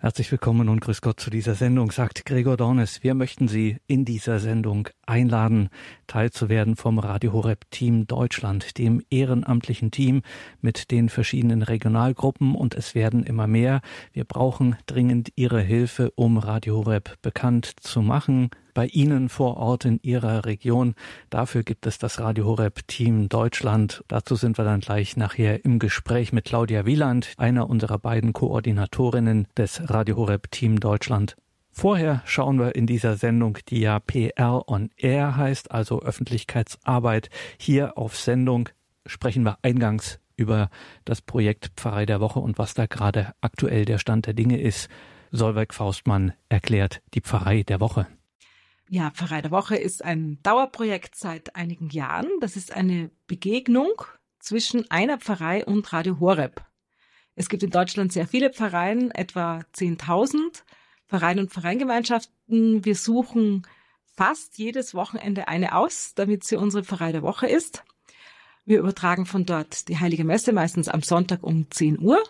Herzlich willkommen und grüß Gott zu dieser Sendung, sagt Gregor Dornes. Wir möchten Sie in dieser Sendung einladen, teilzuwerden vom Radio Horeb Team Deutschland, dem ehrenamtlichen Team mit den verschiedenen Regionalgruppen und es werden immer mehr. Wir brauchen dringend Ihre Hilfe, um Radio Horeb bekannt zu machen, bei Ihnen vor Ort in Ihrer Region. Dafür gibt es das Radio Horeb Team Deutschland. Dazu sind wir dann gleich nachher im Gespräch mit Claudia Wieland, einer unserer beiden Koordinatorinnen des Radio Horeb Team Deutschland. Vorher schauen wir in dieser Sendung, die ja PR on Air heißt, also Öffentlichkeitsarbeit, hier auf Sendung sprechen wir eingangs über das Projekt Pfarrei der Woche und was da gerade aktuell der Stand der Dinge ist. Solveig Faustmann erklärt die Pfarrei der Woche. Ja, Pfarrei der Woche ist ein Dauerprojekt seit einigen Jahren. Das ist eine Begegnung zwischen einer Pfarrei und Radio Horeb. Es gibt in Deutschland sehr viele Pfarreien, etwa 10.000 Vereine und Vereingemeinschaften. Wir suchen fast jedes Wochenende eine aus, damit sie unsere Pfarrei der Woche ist. Wir übertragen von dort die Heilige Messe, meistens am Sonntag um 10 Uhr.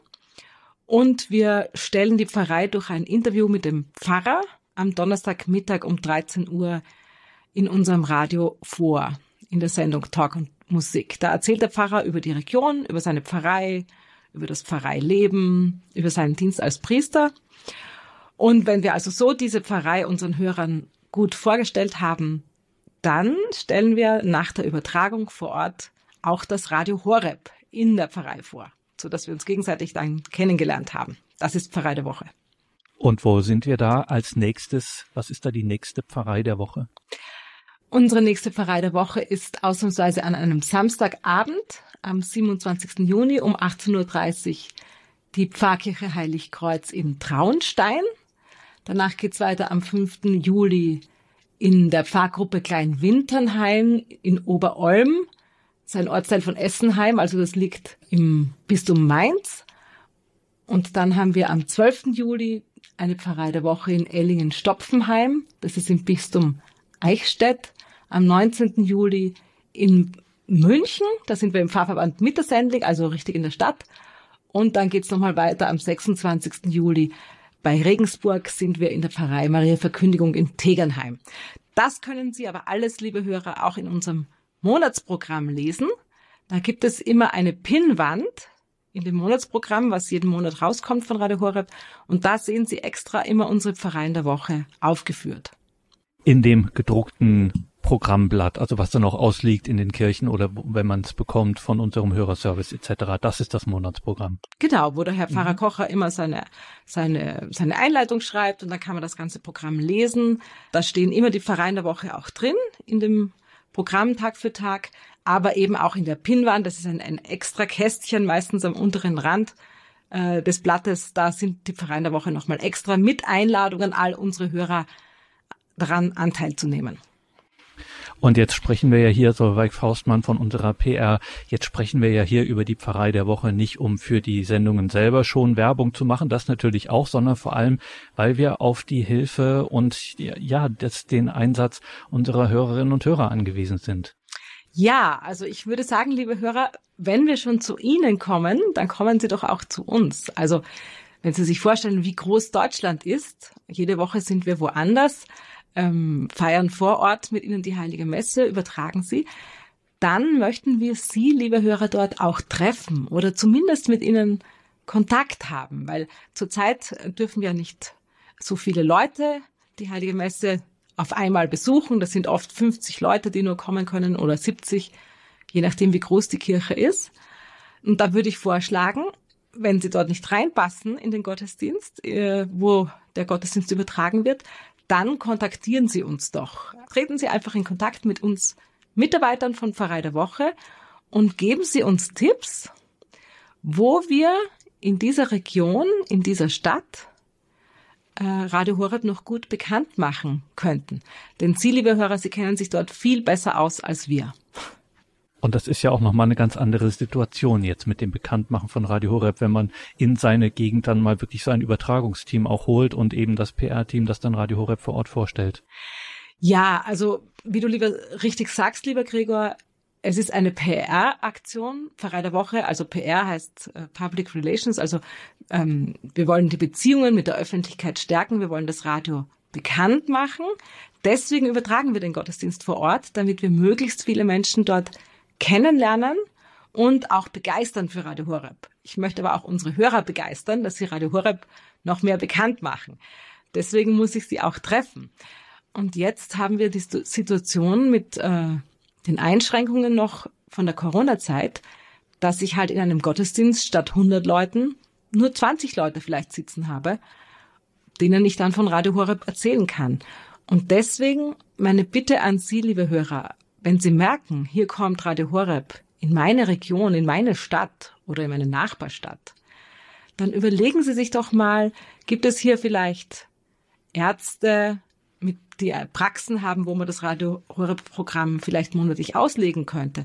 Und wir stellen die Pfarrei durch ein Interview mit dem Pfarrer am Donnerstagmittag um 13 Uhr in unserem Radio vor, in der Sendung Talk und Musik. Da erzählt der Pfarrer über die Region, über seine Pfarrei, über das Pfarreileben, über seinen Dienst als Priester. Und wenn wir also so diese Pfarrei unseren Hörern gut vorgestellt haben, dann stellen wir nach der Übertragung vor Ort auch das Radio Horeb in der Pfarrei vor, so dass wir uns gegenseitig dann kennengelernt haben. Das ist Pfarrei der Woche. Und wo sind wir da als nächstes? Was ist da die nächste Pfarrei der Woche? Unsere nächste Pfarrei der Woche ist ausnahmsweise an einem Samstagabend am 27. Juni um 18.30 Uhr die Pfarrkirche Heiligkreuz in Traunstein. Danach geht's weiter am 5. Juli in der Pfarrgruppe Kleinwinternheim in Oberolm. Das ist ein Ortsteil von Essenheim, also das liegt im Bistum Mainz. Und dann haben wir am 12. Juli eine Pfarrei der Woche in Ellingen-Stopfenheim. Das ist im Bistum Eichstätt. Am 19. Juli in München. Da sind wir im Pfarrverband Mittersendling, also richtig in der Stadt. Und dann geht's nochmal weiter am 26. Juli. Bei Regensburg sind wir in der Pfarrei Maria Verkündigung in Tegernheim. Das können Sie aber alles, liebe Hörer, auch in unserem Monatsprogramm lesen. Da gibt es immer eine Pinnwand in dem Monatsprogramm, was jeden Monat rauskommt von Radio Horeb. Und da sehen Sie extra immer unsere Pfarreien der Woche aufgeführt. In dem gedruckten Programmblatt, also was dann auch ausliegt in den Kirchen oder wenn man es bekommt von unserem Hörerservice etc. Das ist das Monatsprogramm. Genau, wo der Herr Pfarrer mhm. Kocher immer seine, seine, seine Einleitung schreibt und dann kann man das ganze Programm lesen. Da stehen immer die Pfarreien der Woche auch drin in dem Programm Tag für Tag aber eben auch in der Pinnwand. Das ist ein, ein extra Kästchen, meistens am unteren Rand äh, des Blattes. Da sind die Vereine der Woche nochmal extra mit Einladungen, all unsere Hörer daran Anteil zu nehmen. Und jetzt sprechen wir ja hier, so Weig Faustmann von unserer PR, jetzt sprechen wir ja hier über die Pfarrei der Woche nicht, um für die Sendungen selber schon Werbung zu machen, das natürlich auch, sondern vor allem, weil wir auf die Hilfe und ja, das, den Einsatz unserer Hörerinnen und Hörer angewiesen sind. Ja, also ich würde sagen, liebe Hörer, wenn wir schon zu Ihnen kommen, dann kommen Sie doch auch zu uns. Also wenn Sie sich vorstellen, wie groß Deutschland ist, jede Woche sind wir woanders, ähm, feiern vor Ort mit Ihnen die Heilige Messe, übertragen Sie, dann möchten wir Sie, liebe Hörer, dort auch treffen oder zumindest mit Ihnen Kontakt haben, weil zurzeit dürfen ja nicht so viele Leute die Heilige Messe auf einmal besuchen. Das sind oft 50 Leute, die nur kommen können oder 70, je nachdem, wie groß die Kirche ist. Und da würde ich vorschlagen, wenn Sie dort nicht reinpassen in den Gottesdienst, äh, wo der Gottesdienst übertragen wird, dann kontaktieren Sie uns doch. Treten Sie einfach in Kontakt mit uns Mitarbeitern von Pfarrei der Woche und geben Sie uns Tipps, wo wir in dieser Region, in dieser Stadt äh, Radio Horeb noch gut bekannt machen könnten. Denn Sie, liebe Hörer, Sie kennen sich dort viel besser aus als wir. Und das ist ja auch nochmal eine ganz andere Situation jetzt mit dem Bekanntmachen von Radio Horeb, wenn man in seine Gegend dann mal wirklich so ein Übertragungsteam auch holt und eben das PR-Team, das dann Radio Horeb vor Ort vorstellt. Ja, also wie du lieber richtig sagst, lieber Gregor, es ist eine PR-Aktion, Pfarrei der Woche. Also PR heißt äh, Public Relations. Also ähm, wir wollen die Beziehungen mit der Öffentlichkeit stärken. Wir wollen das Radio bekannt machen. Deswegen übertragen wir den Gottesdienst vor Ort, damit wir möglichst viele Menschen dort kennenlernen und auch begeistern für Radio Horeb. Ich möchte aber auch unsere Hörer begeistern, dass sie Radio Horeb noch mehr bekannt machen. Deswegen muss ich sie auch treffen. Und jetzt haben wir die Situation mit äh, den Einschränkungen noch von der Corona-Zeit, dass ich halt in einem Gottesdienst statt 100 Leuten nur 20 Leute vielleicht sitzen habe, denen ich dann von Radio Horeb erzählen kann. Und deswegen meine Bitte an Sie, liebe Hörer, wenn Sie merken, hier kommt Radio Horeb in meine Region, in meine Stadt oder in meine Nachbarstadt, dann überlegen Sie sich doch mal, gibt es hier vielleicht Ärzte, die Praxen haben, wo man das Radio Horeb Programm vielleicht monatlich auslegen könnte?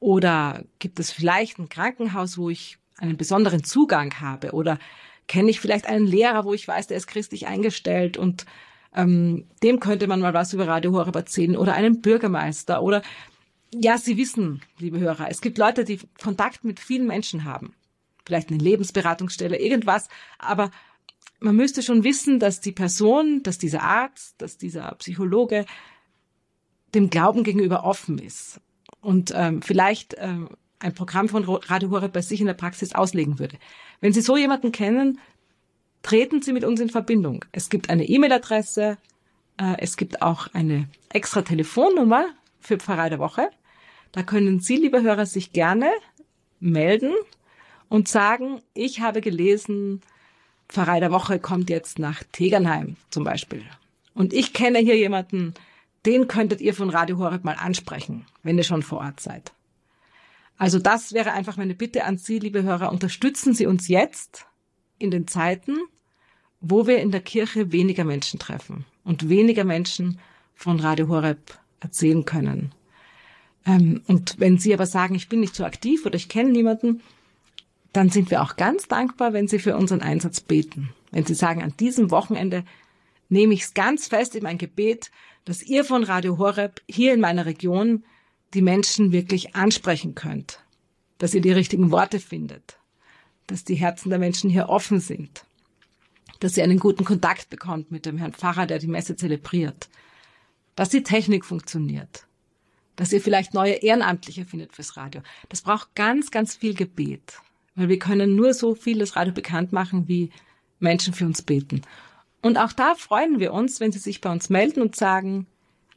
Oder gibt es vielleicht ein Krankenhaus, wo ich einen besonderen Zugang habe? Oder kenne ich vielleicht einen Lehrer, wo ich weiß, der ist christlich eingestellt und ähm, dem könnte man mal was über Radio Horeb erzählen oder einen Bürgermeister oder ja, Sie wissen, liebe Hörer, es gibt Leute, die Kontakt mit vielen Menschen haben. Vielleicht eine Lebensberatungsstelle, irgendwas. Aber man müsste schon wissen, dass die Person, dass dieser Arzt, dass dieser Psychologe dem Glauben gegenüber offen ist und ähm, vielleicht ähm, ein Programm von Radio Horeb bei sich in der Praxis auslegen würde. Wenn Sie so jemanden kennen, treten Sie mit uns in Verbindung. Es gibt eine E-Mail-Adresse, äh, es gibt auch eine extra Telefonnummer für Pfarrei der Woche. Da können Sie, liebe Hörer, sich gerne melden und sagen, ich habe gelesen, Pfarrei der Woche kommt jetzt nach Tegernheim zum Beispiel. Und ich kenne hier jemanden, den könntet ihr von Radio Horeb mal ansprechen, wenn ihr schon vor Ort seid. Also das wäre einfach meine Bitte an Sie, liebe Hörer, unterstützen Sie uns jetzt in den Zeiten, wo wir in der Kirche weniger Menschen treffen und weniger Menschen von Radio Horeb erzählen können. Ähm, und wenn Sie aber sagen, ich bin nicht so aktiv oder ich kenne niemanden, dann sind wir auch ganz dankbar, wenn Sie für unseren Einsatz beten. Wenn Sie sagen, an diesem Wochenende nehme ich es ganz fest in mein Gebet, dass ihr von Radio Horeb hier in meiner Region die Menschen wirklich ansprechen könnt, dass ihr die richtigen Worte findet, dass die Herzen der Menschen hier offen sind, dass ihr einen guten Kontakt bekommt mit dem Herrn Pfarrer, der die Messe zelebriert, dass die Technik funktioniert, dass ihr vielleicht neue Ehrenamtliche findet fürs Radio. Das braucht ganz, ganz viel Gebet, weil wir können nur so viel das Radio bekannt machen, wie Menschen für uns beten. Und auch da freuen wir uns, wenn Sie sich bei uns melden und sagen,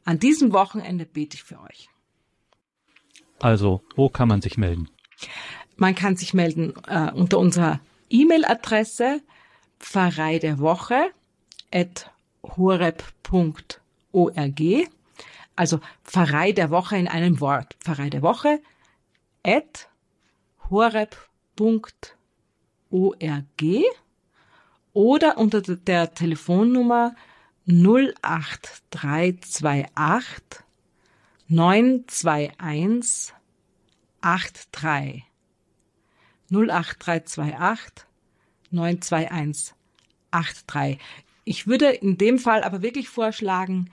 an diesem Wochenende bete ich für euch. Also, wo kann man sich melden? Man kann sich melden äh, unter unserer E-Mail-Adresse Pfarrei der Woche at horeb.org. Also Pfarrei der Woche in einem Wort. Pfarrei der Woche at horeb.org oder unter der Telefonnummer 08328 921 83 08328 921 83. Ich würde in dem Fall aber wirklich vorschlagen,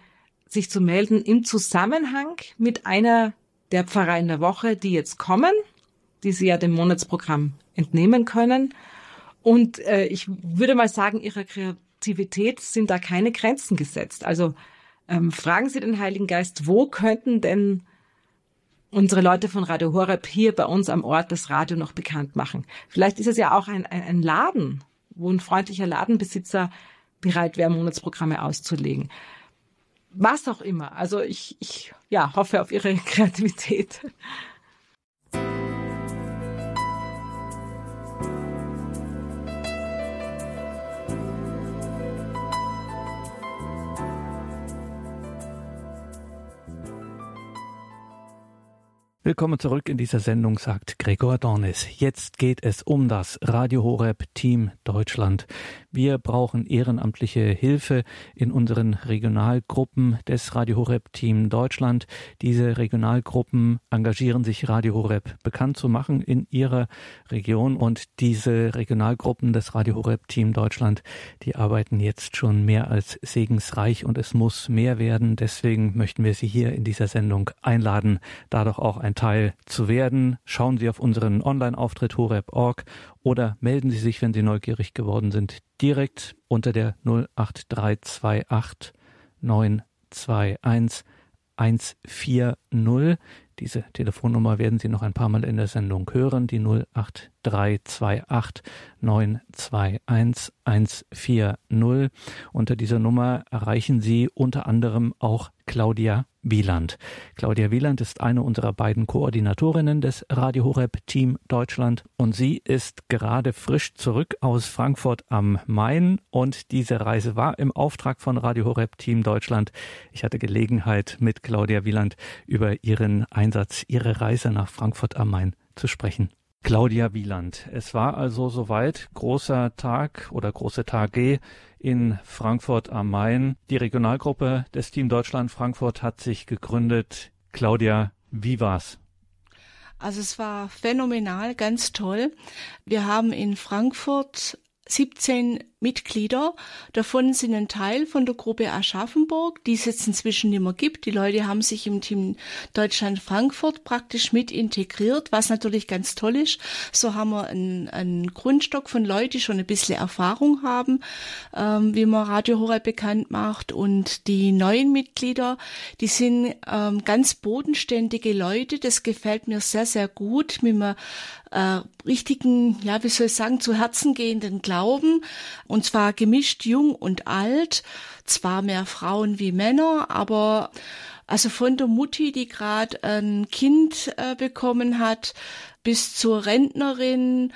sich zu melden im Zusammenhang mit einer der Pfarreien der Woche, die jetzt kommen, die Sie ja dem Monatsprogramm entnehmen können. Und äh, ich würde mal sagen, Ihrer Kreativität sind da keine Grenzen gesetzt. Also ähm, fragen Sie den Heiligen Geist, wo könnten denn unsere Leute von Radio Horeb hier bei uns am Ort das Radio noch bekannt machen? Vielleicht ist es ja auch ein, ein, ein Laden, wo ein freundlicher Ladenbesitzer bereit wäre, Monatsprogramme auszulegen. Was auch immer. Also ich, ich ja, hoffe auf Ihre Kreativität. Willkommen zurück in dieser Sendung, sagt Gregor Dornis. Jetzt geht es um das Radio Horeb Team Deutschland. Wir brauchen ehrenamtliche Hilfe in unseren Regionalgruppen des Radio Horeb Team Deutschland. Diese Regionalgruppen engagieren sich Radio Horeb bekannt zu machen in ihrer Region und diese Regionalgruppen des Radio Horeb Team Deutschland, die arbeiten jetzt schon mehr als segensreich und es muss mehr werden. Deswegen möchten wir Sie hier in dieser Sendung einladen, da doch auch ein Teil zu werden. Schauen Sie auf unseren Online-Auftritt horeb.org oder melden Sie sich, wenn Sie neugierig geworden sind, direkt unter der 08328 921 140. Diese Telefonnummer werden Sie noch ein paar Mal in der Sendung hören, die 08328 921 140. Unter dieser Nummer erreichen Sie unter anderem auch Claudia Wieland. Claudia Wieland ist eine unserer beiden Koordinatorinnen des Radio Horeb Team Deutschland und sie ist gerade frisch zurück aus Frankfurt am Main und diese Reise war im Auftrag von Radio Horeb Team Deutschland. Ich hatte Gelegenheit mit Claudia Wieland über ihren Einsatz, ihre Reise nach Frankfurt am Main zu sprechen. Claudia Wieland. Es war also soweit großer Tag oder große Tage in Frankfurt am Main. Die Regionalgruppe des Team Deutschland Frankfurt hat sich gegründet. Claudia, wie war's? Also es war phänomenal, ganz toll. Wir haben in Frankfurt 17 Mitglieder. Davon sind ein Teil von der Gruppe Aschaffenburg, die es jetzt inzwischen nicht mehr gibt. Die Leute haben sich im Team Deutschland Frankfurt praktisch mit integriert, was natürlich ganz toll ist. So haben wir einen, einen Grundstock von Leuten, die schon ein bisschen Erfahrung haben, ähm, wie man Radio Horeb bekannt macht. Und die neuen Mitglieder, die sind ähm, ganz bodenständige Leute. Das gefällt mir sehr, sehr gut mit einem äh, richtigen, ja, wie soll ich sagen, zu Herzen gehenden Glauben und zwar gemischt jung und alt, zwar mehr Frauen wie Männer, aber also von der Mutti, die gerade ein Kind äh, bekommen hat, bis zur Rentnerin,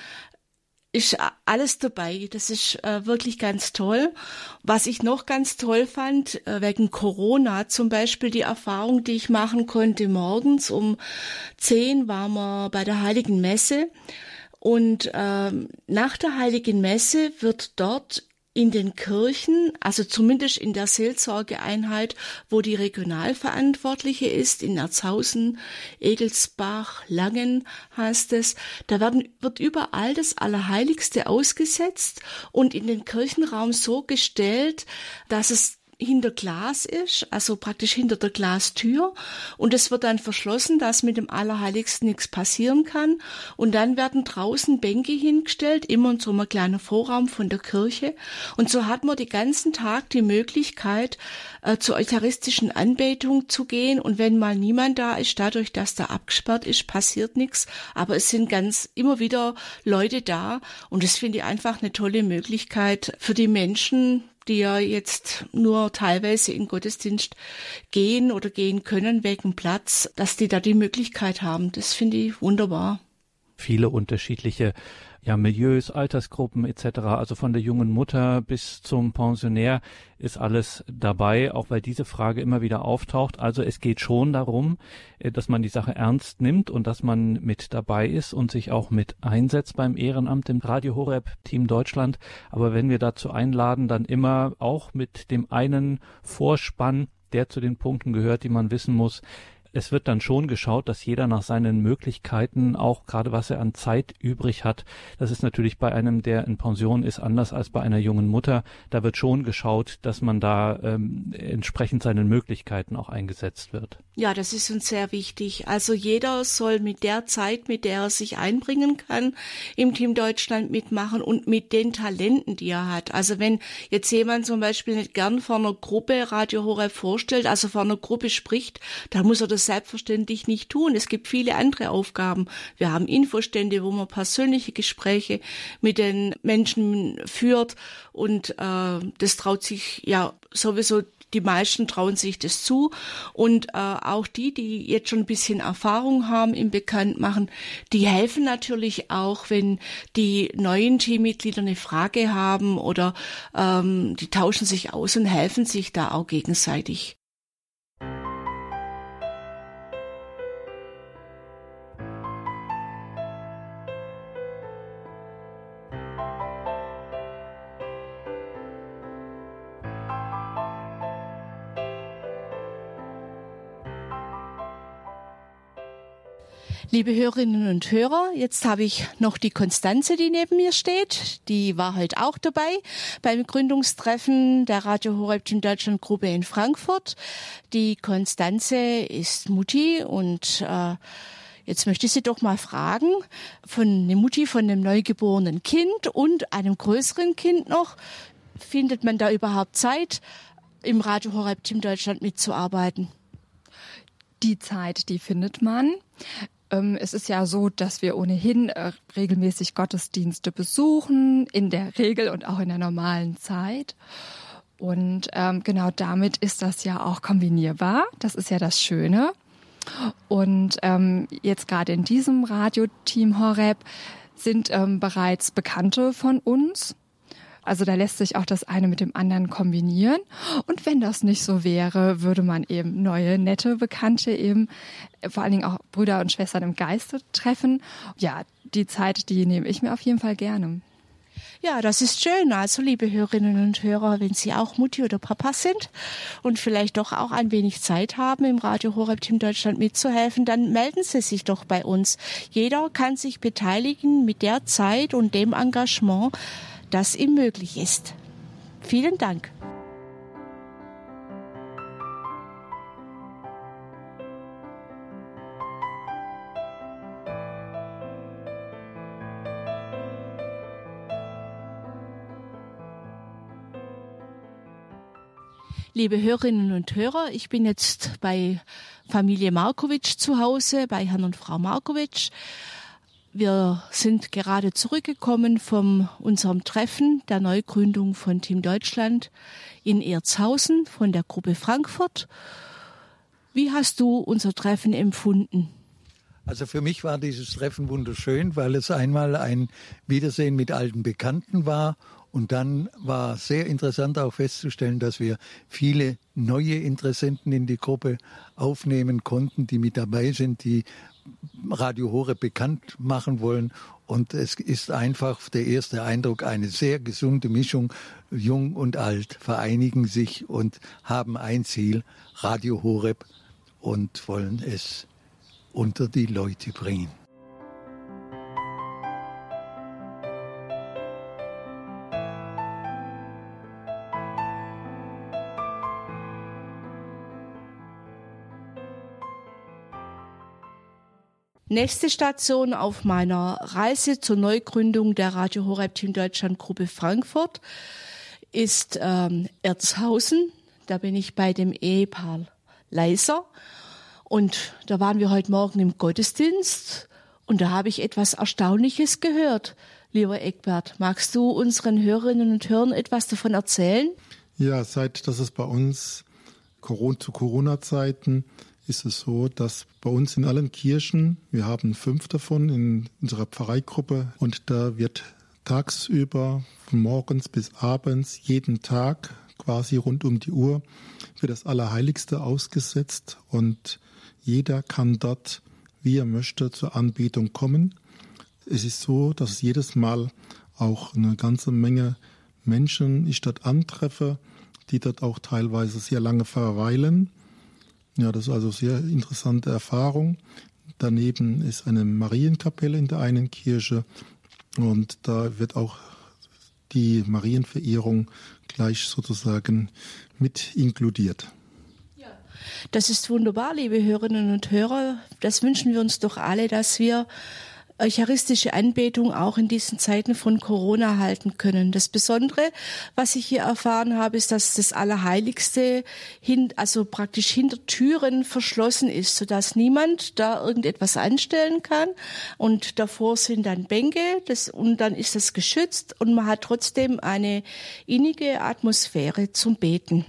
ist alles dabei. Das ist äh, wirklich ganz toll. Was ich noch ganz toll fand, äh, wegen Corona zum Beispiel die Erfahrung, die ich machen konnte, morgens um zehn waren wir bei der Heiligen Messe und ähm, nach der Heiligen Messe wird dort in den Kirchen, also zumindest in der Seelsorgeeinheit, wo die Regionalverantwortliche ist, in Erzhausen, Egelsbach, Langen heißt es, da werden, wird überall das Allerheiligste ausgesetzt und in den Kirchenraum so gestellt, dass es hinter Glas ist, also praktisch hinter der Glastür. Und es wird dann verschlossen, dass mit dem Allerheiligsten nichts passieren kann. Und dann werden draußen Bänke hingestellt, immer in so einem kleinen Vorraum von der Kirche. Und so hat man den ganzen Tag die Möglichkeit, äh, zur eucharistischen Anbetung zu gehen. Und wenn mal niemand da ist, dadurch, dass da abgesperrt ist, passiert nichts. Aber es sind ganz immer wieder Leute da. Und das finde ich einfach eine tolle Möglichkeit für die Menschen, die ja jetzt nur teilweise in Gottesdienst gehen oder gehen können wegen Platz, dass die da die Möglichkeit haben. Das finde ich wunderbar. Viele unterschiedliche ja, Milieus, Altersgruppen etc. Also von der jungen Mutter bis zum Pensionär ist alles dabei, auch weil diese Frage immer wieder auftaucht. Also es geht schon darum, äh, dass man die Sache ernst nimmt und dass man mit dabei ist und sich auch mit einsetzt beim Ehrenamt im Radio Horeb Team Deutschland. Aber wenn wir dazu einladen, dann immer auch mit dem einen Vorspann, der zu den Punkten gehört, die man wissen muss, es wird dann schon geschaut, dass jeder nach seinen Möglichkeiten, auch gerade was er an Zeit übrig hat, das ist natürlich bei einem, der in Pension ist, anders als bei einer jungen Mutter. Da wird schon geschaut, dass man da ähm, entsprechend seinen Möglichkeiten auch eingesetzt wird. Ja, das ist uns sehr wichtig. Also jeder soll mit der Zeit, mit der er sich einbringen kann, im Team Deutschland mitmachen und mit den Talenten, die er hat. Also wenn jetzt jemand zum Beispiel nicht gern vor einer Gruppe Radio Horeb vorstellt, also vor einer Gruppe spricht, da muss er das selbstverständlich nicht tun. Es gibt viele andere Aufgaben. Wir haben Infostände, wo man persönliche Gespräche mit den Menschen führt und äh, das traut sich ja sowieso die meisten trauen sich das zu und äh, auch die, die jetzt schon ein bisschen Erfahrung haben im Bekanntmachen, die helfen natürlich auch, wenn die neuen Teammitglieder eine Frage haben oder ähm, die tauschen sich aus und helfen sich da auch gegenseitig. Liebe Hörerinnen und Hörer, jetzt habe ich noch die Konstanze, die neben mir steht. Die war heute auch dabei beim Gründungstreffen der Radio Horeb Team Deutschland Gruppe in Frankfurt. Die Konstanze ist Mutti und äh, Jetzt möchte ich Sie doch mal fragen, von einer Mutti von einem neugeborenen Kind und einem größeren Kind noch, findet man da überhaupt Zeit, im Radio Horeb Team Deutschland mitzuarbeiten? Die Zeit, die findet man. Ähm, es ist ja so, dass wir ohnehin äh, regelmäßig Gottesdienste besuchen, in der Regel und auch in der normalen Zeit. Und ähm, genau damit ist das ja auch kombinierbar. Das ist ja das Schöne. Und ähm, jetzt gerade in diesem Radioteam Horeb sind bereits Bekannte von uns. Also da lässt sich auch das eine mit dem anderen kombinieren. Und wenn das nicht so wäre, würde man eben neue, nette Bekannte eben, vor allen Dingen auch Brüder und Schwestern im Geiste treffen. Ja, die Zeit, die nehme ich mir auf jeden Fall gerne. Ja, das ist schön. Also, liebe Hörerinnen und Hörer, wenn Sie auch Mutti oder Papa sind und vielleicht doch auch ein wenig Zeit haben, im Radio Horeb Team Deutschland mitzuhelfen, dann melden Sie sich doch bei uns. Jeder kann sich beteiligen mit der Zeit und dem Engagement, das ihm möglich ist. Vielen Dank. Liebe Hörerinnen und Hörer, ich bin jetzt bei Familie Markovic zu Hause, bei Herrn und Frau Markovic. Wir sind gerade zurückgekommen von unserem Treffen der Neugründung von Team Deutschland in Erzhausen von der Gruppe Frankfurt. Wie hast du unser Treffen empfunden? Also für mich war dieses Treffen wunderschön, weil es einmal ein Wiedersehen mit alten Bekannten war und dann war sehr interessant auch festzustellen, dass wir viele neue Interessenten in die Gruppe aufnehmen konnten, die mit dabei sind, die Radio Hore bekannt machen wollen. Und es ist einfach der erste Eindruck, eine sehr gesunde Mischung. Jung und alt vereinigen sich und haben ein Ziel, Radio Horeb, und wollen es unter die Leute bringen. Nächste Station auf meiner Reise zur Neugründung der Radio Horeb Team Deutschland Gruppe Frankfurt ist ähm, Erzhausen. Da bin ich bei dem Ehepaar Leiser. Und da waren wir heute Morgen im Gottesdienst und da habe ich etwas Erstaunliches gehört. Lieber Eckbert, magst du unseren Hörerinnen und Hörern etwas davon erzählen? Ja, seit dass es bei uns zu Corona-Zeiten ist es so, dass bei uns in allen Kirchen, wir haben fünf davon in unserer Pfarreigruppe und da wird tagsüber von morgens bis abends jeden Tag quasi rund um die Uhr für das Allerheiligste ausgesetzt und jeder kann dort, wie er möchte, zur Anbetung kommen. Es ist so, dass jedes Mal auch eine ganze Menge Menschen ich dort antreffe, die dort auch teilweise sehr lange verweilen ja, das ist also eine sehr interessante Erfahrung. Daneben ist eine Marienkapelle in der einen Kirche und da wird auch die Marienverehrung gleich sozusagen mit inkludiert. Das ist wunderbar, liebe Hörerinnen und Hörer. Das wünschen wir uns doch alle, dass wir eucharistische Anbetung auch in diesen Zeiten von Corona halten können. Das Besondere, was ich hier erfahren habe, ist, dass das Allerheiligste hin, also praktisch hinter Türen verschlossen ist, sodass niemand da irgendetwas anstellen kann. Und davor sind dann Bänke, das, und dann ist das geschützt und man hat trotzdem eine innige Atmosphäre zum Beten.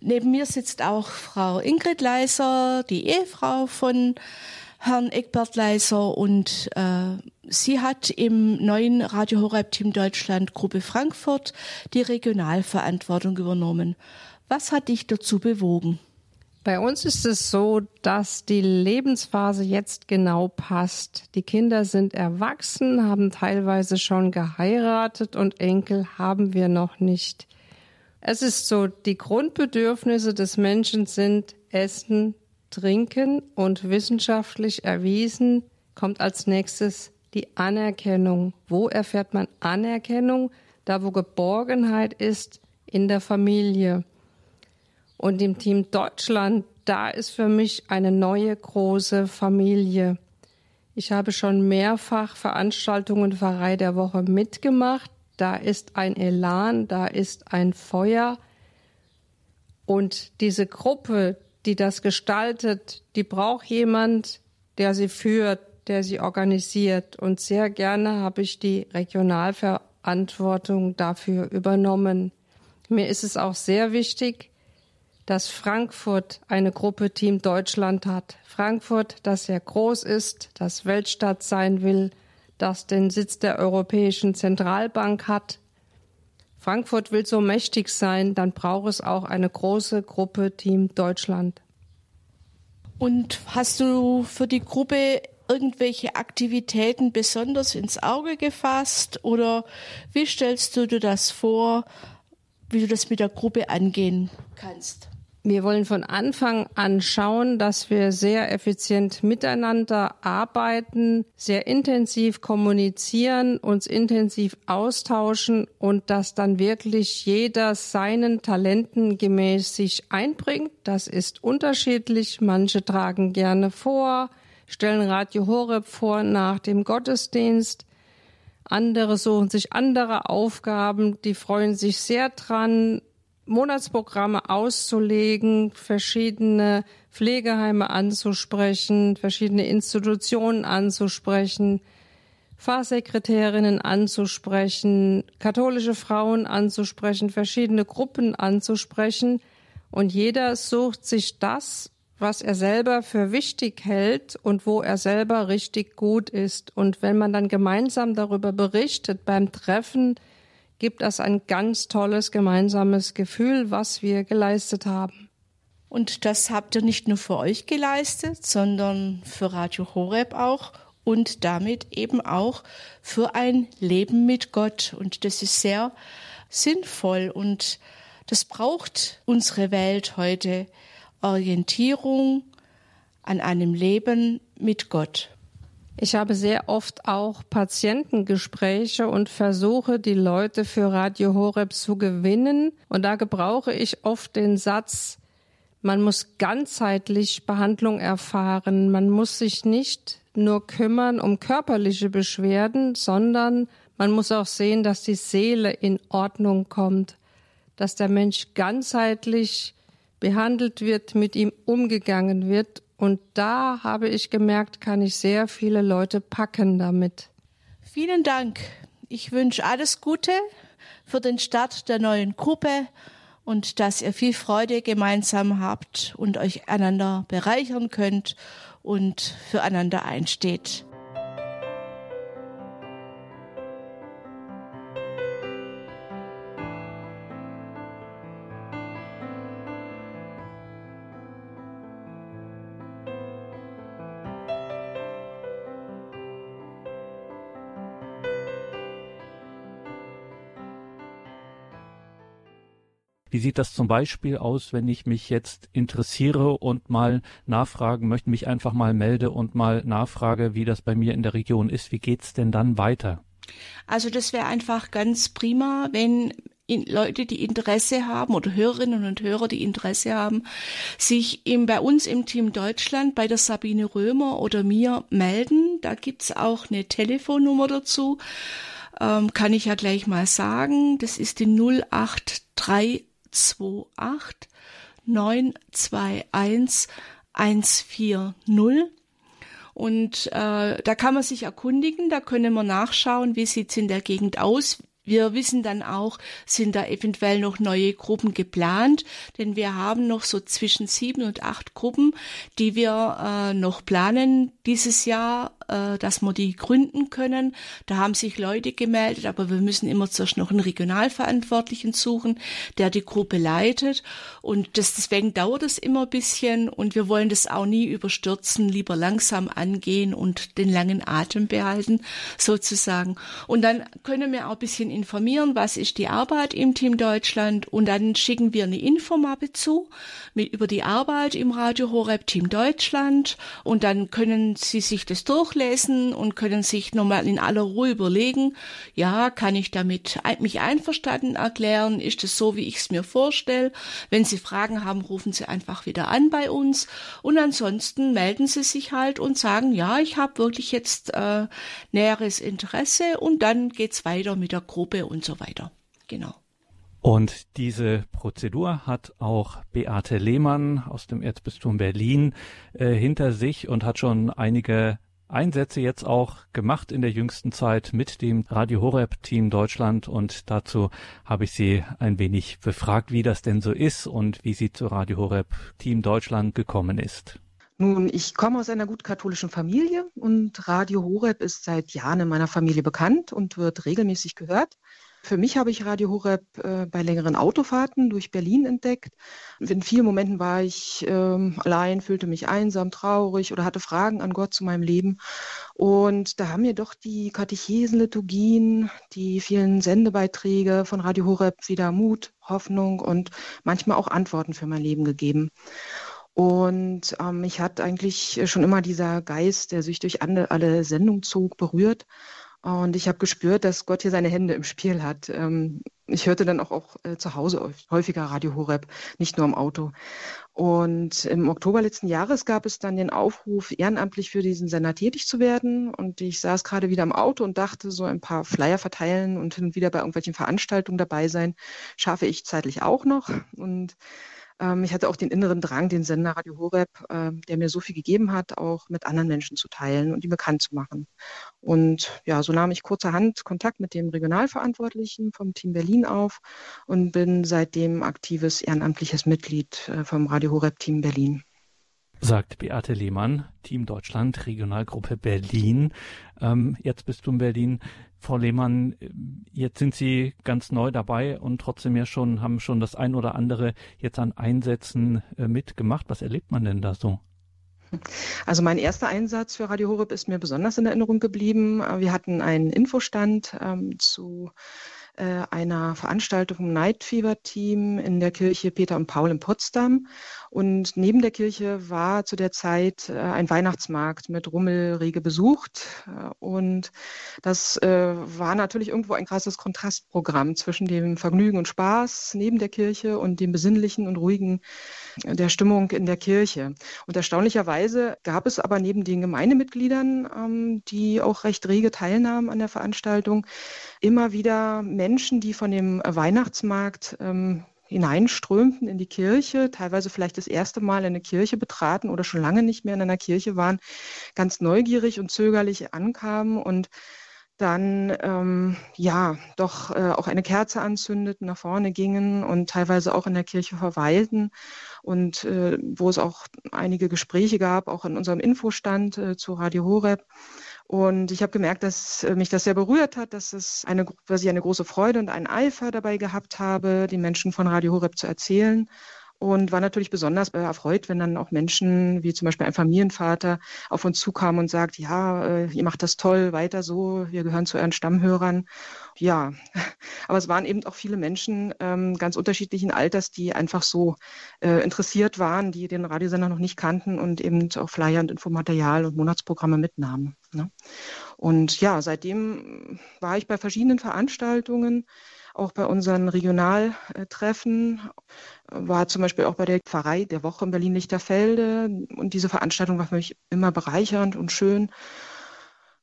Neben mir sitzt auch Frau Ingrid Leiser, die Ehefrau von Herrn Eckbert Leiser und äh, sie hat im neuen Radio Horeb Team Deutschland Gruppe Frankfurt die Regionalverantwortung übernommen. Was hat dich dazu bewogen? Bei uns ist es so, dass die Lebensphase jetzt genau passt. Die Kinder sind erwachsen, haben teilweise schon geheiratet und Enkel haben wir noch nicht. Es ist so, die Grundbedürfnisse des Menschen sind Essen, Trinken und wissenschaftlich erwiesen kommt als nächstes die Anerkennung. Wo erfährt man Anerkennung? Da, wo Geborgenheit ist, in der Familie. Und im Team Deutschland, da ist für mich eine neue große Familie. Ich habe schon mehrfach Veranstaltungen Pfarrei der Woche mitgemacht. Da ist ein Elan, da ist ein Feuer. Und diese Gruppe, die das gestaltet, die braucht jemand, der sie führt, der sie organisiert. Und sehr gerne habe ich die Regionalverantwortung dafür übernommen. Mir ist es auch sehr wichtig, dass Frankfurt eine Gruppe Team Deutschland hat. Frankfurt, das sehr groß ist, das Weltstadt sein will, das den Sitz der Europäischen Zentralbank hat. Frankfurt will so mächtig sein, dann braucht es auch eine große Gruppe Team Deutschland. Und hast du für die Gruppe irgendwelche Aktivitäten besonders ins Auge gefasst oder wie stellst du dir das vor, wie du das mit der Gruppe angehen kannst? Wir wollen von Anfang an schauen, dass wir sehr effizient miteinander arbeiten, sehr intensiv kommunizieren, uns intensiv austauschen und dass dann wirklich jeder seinen Talenten gemäß sich einbringt. Das ist unterschiedlich. Manche tragen gerne vor, stellen Radio Horeb vor nach dem Gottesdienst. Andere suchen sich andere Aufgaben, die freuen sich sehr dran, Monatsprogramme auszulegen, verschiedene Pflegeheime anzusprechen, verschiedene Institutionen anzusprechen, Fahrsekretärinnen anzusprechen, katholische Frauen anzusprechen, verschiedene Gruppen anzusprechen. Und jeder sucht sich das, was er selber für wichtig hält und wo er selber richtig gut ist. Und wenn man dann gemeinsam darüber berichtet beim Treffen, gibt es ein ganz tolles gemeinsames Gefühl, was wir geleistet haben. Und das habt ihr nicht nur für euch geleistet, sondern für Radio Horeb auch und damit eben auch für ein Leben mit Gott. Und das ist sehr sinnvoll und das braucht unsere Welt heute. Orientierung an einem Leben mit Gott. Ich habe sehr oft auch Patientengespräche und versuche, die Leute für Radio Horeb zu gewinnen. Und da gebrauche ich oft den Satz, man muss ganzheitlich Behandlung erfahren. Man muss sich nicht nur kümmern um körperliche Beschwerden, sondern man muss auch sehen, dass die Seele in Ordnung kommt, dass der Mensch ganzheitlich behandelt wird, mit ihm umgegangen wird und da habe ich gemerkt, kann ich sehr viele Leute packen damit. Vielen Dank. Ich wünsche alles Gute für den Start der neuen Gruppe und dass ihr viel Freude gemeinsam habt und euch einander bereichern könnt und füreinander einsteht. Wie sieht das zum Beispiel aus, wenn ich mich jetzt interessiere und mal nachfragen möchte, mich einfach mal melde und mal nachfrage, wie das bei mir in der Region ist? Wie geht's denn dann weiter? Also das wäre einfach ganz prima, wenn Leute, die Interesse haben oder Hörerinnen und Hörer, die Interesse haben, sich im, bei uns im Team Deutschland bei der Sabine Römer oder mir melden. Da gibt's auch eine Telefonnummer dazu. Ähm, kann ich ja gleich mal sagen. Das ist die 083 28 921 140. Und äh, da kann man sich erkundigen, da können wir nachschauen, wie sieht's in der Gegend aus, wir wissen dann auch, sind da eventuell noch neue Gruppen geplant, denn wir haben noch so zwischen sieben und acht Gruppen, die wir äh, noch planen dieses Jahr, äh, dass wir die gründen können. Da haben sich Leute gemeldet, aber wir müssen immer zuerst noch einen Regionalverantwortlichen suchen, der die Gruppe leitet. Und das, deswegen dauert es immer ein bisschen und wir wollen das auch nie überstürzen, lieber langsam angehen und den langen Atem behalten, sozusagen. Und dann können wir auch ein bisschen informieren, was ist die Arbeit im Team Deutschland und dann schicken wir eine Infomappe zu mit über die Arbeit im Radio Horeb Team Deutschland und dann können Sie sich das durchlesen und können sich nochmal in aller Ruhe überlegen, ja, kann ich damit mich einverstanden erklären, ist es so, wie ich es mir vorstelle. Wenn Sie Fragen haben, rufen Sie einfach wieder an bei uns und ansonsten melden Sie sich halt und sagen, ja, ich habe wirklich jetzt äh, näheres Interesse und dann geht's weiter mit der Gruppe und so weiter. Genau. Und diese Prozedur hat auch Beate Lehmann aus dem Erzbistum Berlin äh, hinter sich und hat schon einige Einsätze jetzt auch gemacht in der jüngsten Zeit mit dem Radio Horeb Team Deutschland und dazu habe ich sie ein wenig befragt, wie das denn so ist und wie sie zu Radio Horeb Team Deutschland gekommen ist. Nun, ich komme aus einer gut katholischen Familie und Radio Horeb ist seit Jahren in meiner Familie bekannt und wird regelmäßig gehört. Für mich habe ich Radio Horeb äh, bei längeren Autofahrten durch Berlin entdeckt. In vielen Momenten war ich äh, allein, fühlte mich einsam, traurig oder hatte Fragen an Gott zu meinem Leben. Und da haben mir doch die Katechesen, die vielen Sendebeiträge von Radio Horeb wieder Mut, Hoffnung und manchmal auch Antworten für mein Leben gegeben. Und ähm, mich hat eigentlich schon immer dieser Geist, der sich durch alle, alle Sendungen zog, berührt. Und ich habe gespürt, dass Gott hier seine Hände im Spiel hat. Ähm, ich hörte dann auch, auch äh, zu Hause häufiger Radio Horeb, nicht nur im Auto. Und im Oktober letzten Jahres gab es dann den Aufruf, ehrenamtlich für diesen Sender tätig zu werden. Und ich saß gerade wieder im Auto und dachte, so ein paar Flyer verteilen und hin und wieder bei irgendwelchen Veranstaltungen dabei sein, schaffe ich zeitlich auch noch. Und ähm, ich hatte auch den inneren Drang, den Sender Radio Horeb, äh, der mir so viel gegeben hat, auch mit anderen Menschen zu teilen und die bekannt zu machen. Und ja, so nahm ich kurzerhand Kontakt mit dem Regionalverantwortlichen vom Team Berlin auf und bin seitdem aktives ehrenamtliches Mitglied äh, vom Radio Horeb Team Berlin sagt Beate Lehmann, Team Deutschland, Regionalgruppe Berlin. Ähm, jetzt bist du in Berlin. Frau Lehmann, jetzt sind Sie ganz neu dabei und trotzdem ja schon, haben schon das ein oder andere jetzt an Einsätzen äh, mitgemacht. Was erlebt man denn da so? Also mein erster Einsatz für Radio Horeb ist mir besonders in Erinnerung geblieben. Wir hatten einen Infostand ähm, zu äh, einer Veranstaltung vom Night Fever Team in der Kirche Peter und Paul in Potsdam. Und neben der Kirche war zu der Zeit äh, ein Weihnachtsmarkt mit Rummel rege besucht. Äh, und das äh, war natürlich irgendwo ein krasses Kontrastprogramm zwischen dem Vergnügen und Spaß neben der Kirche und dem besinnlichen und ruhigen der Stimmung in der Kirche. Und erstaunlicherweise gab es aber neben den Gemeindemitgliedern, ähm, die auch recht rege teilnahmen an der Veranstaltung, immer wieder Menschen, die von dem Weihnachtsmarkt ähm, hineinströmten in die Kirche, teilweise vielleicht das erste Mal eine Kirche betraten oder schon lange nicht mehr in einer Kirche waren, ganz neugierig und zögerlich ankamen und dann ähm, ja doch äh, auch eine Kerze anzündeten, nach vorne gingen und teilweise auch in der Kirche verweilten und äh, wo es auch einige Gespräche gab, auch in unserem Infostand äh, zu Radio Horeb. Und ich habe gemerkt, dass äh, mich das sehr berührt hat, dass es eine, dass ich eine große Freude und einen Eifer dabei gehabt habe, den Menschen von Radio Horeb zu erzählen und war natürlich besonders erfreut, wenn dann auch Menschen wie zum Beispiel ein Familienvater auf uns zukamen und sagt, ja, äh, ihr macht das toll, weiter so, wir gehören zu euren Stammhörern. Ja, aber es waren eben auch viele Menschen ähm, ganz unterschiedlichen Alters, die einfach so äh, interessiert waren, die den Radiosender noch nicht kannten und eben auch Flyer und Infomaterial und Monatsprogramme mitnahmen. Ne? Und ja, seitdem war ich bei verschiedenen Veranstaltungen auch bei unseren Regionaltreffen, war zum Beispiel auch bei der Pfarrei der Woche in Berlin-Lichterfelde. Und diese Veranstaltung war für mich immer bereichernd und schön,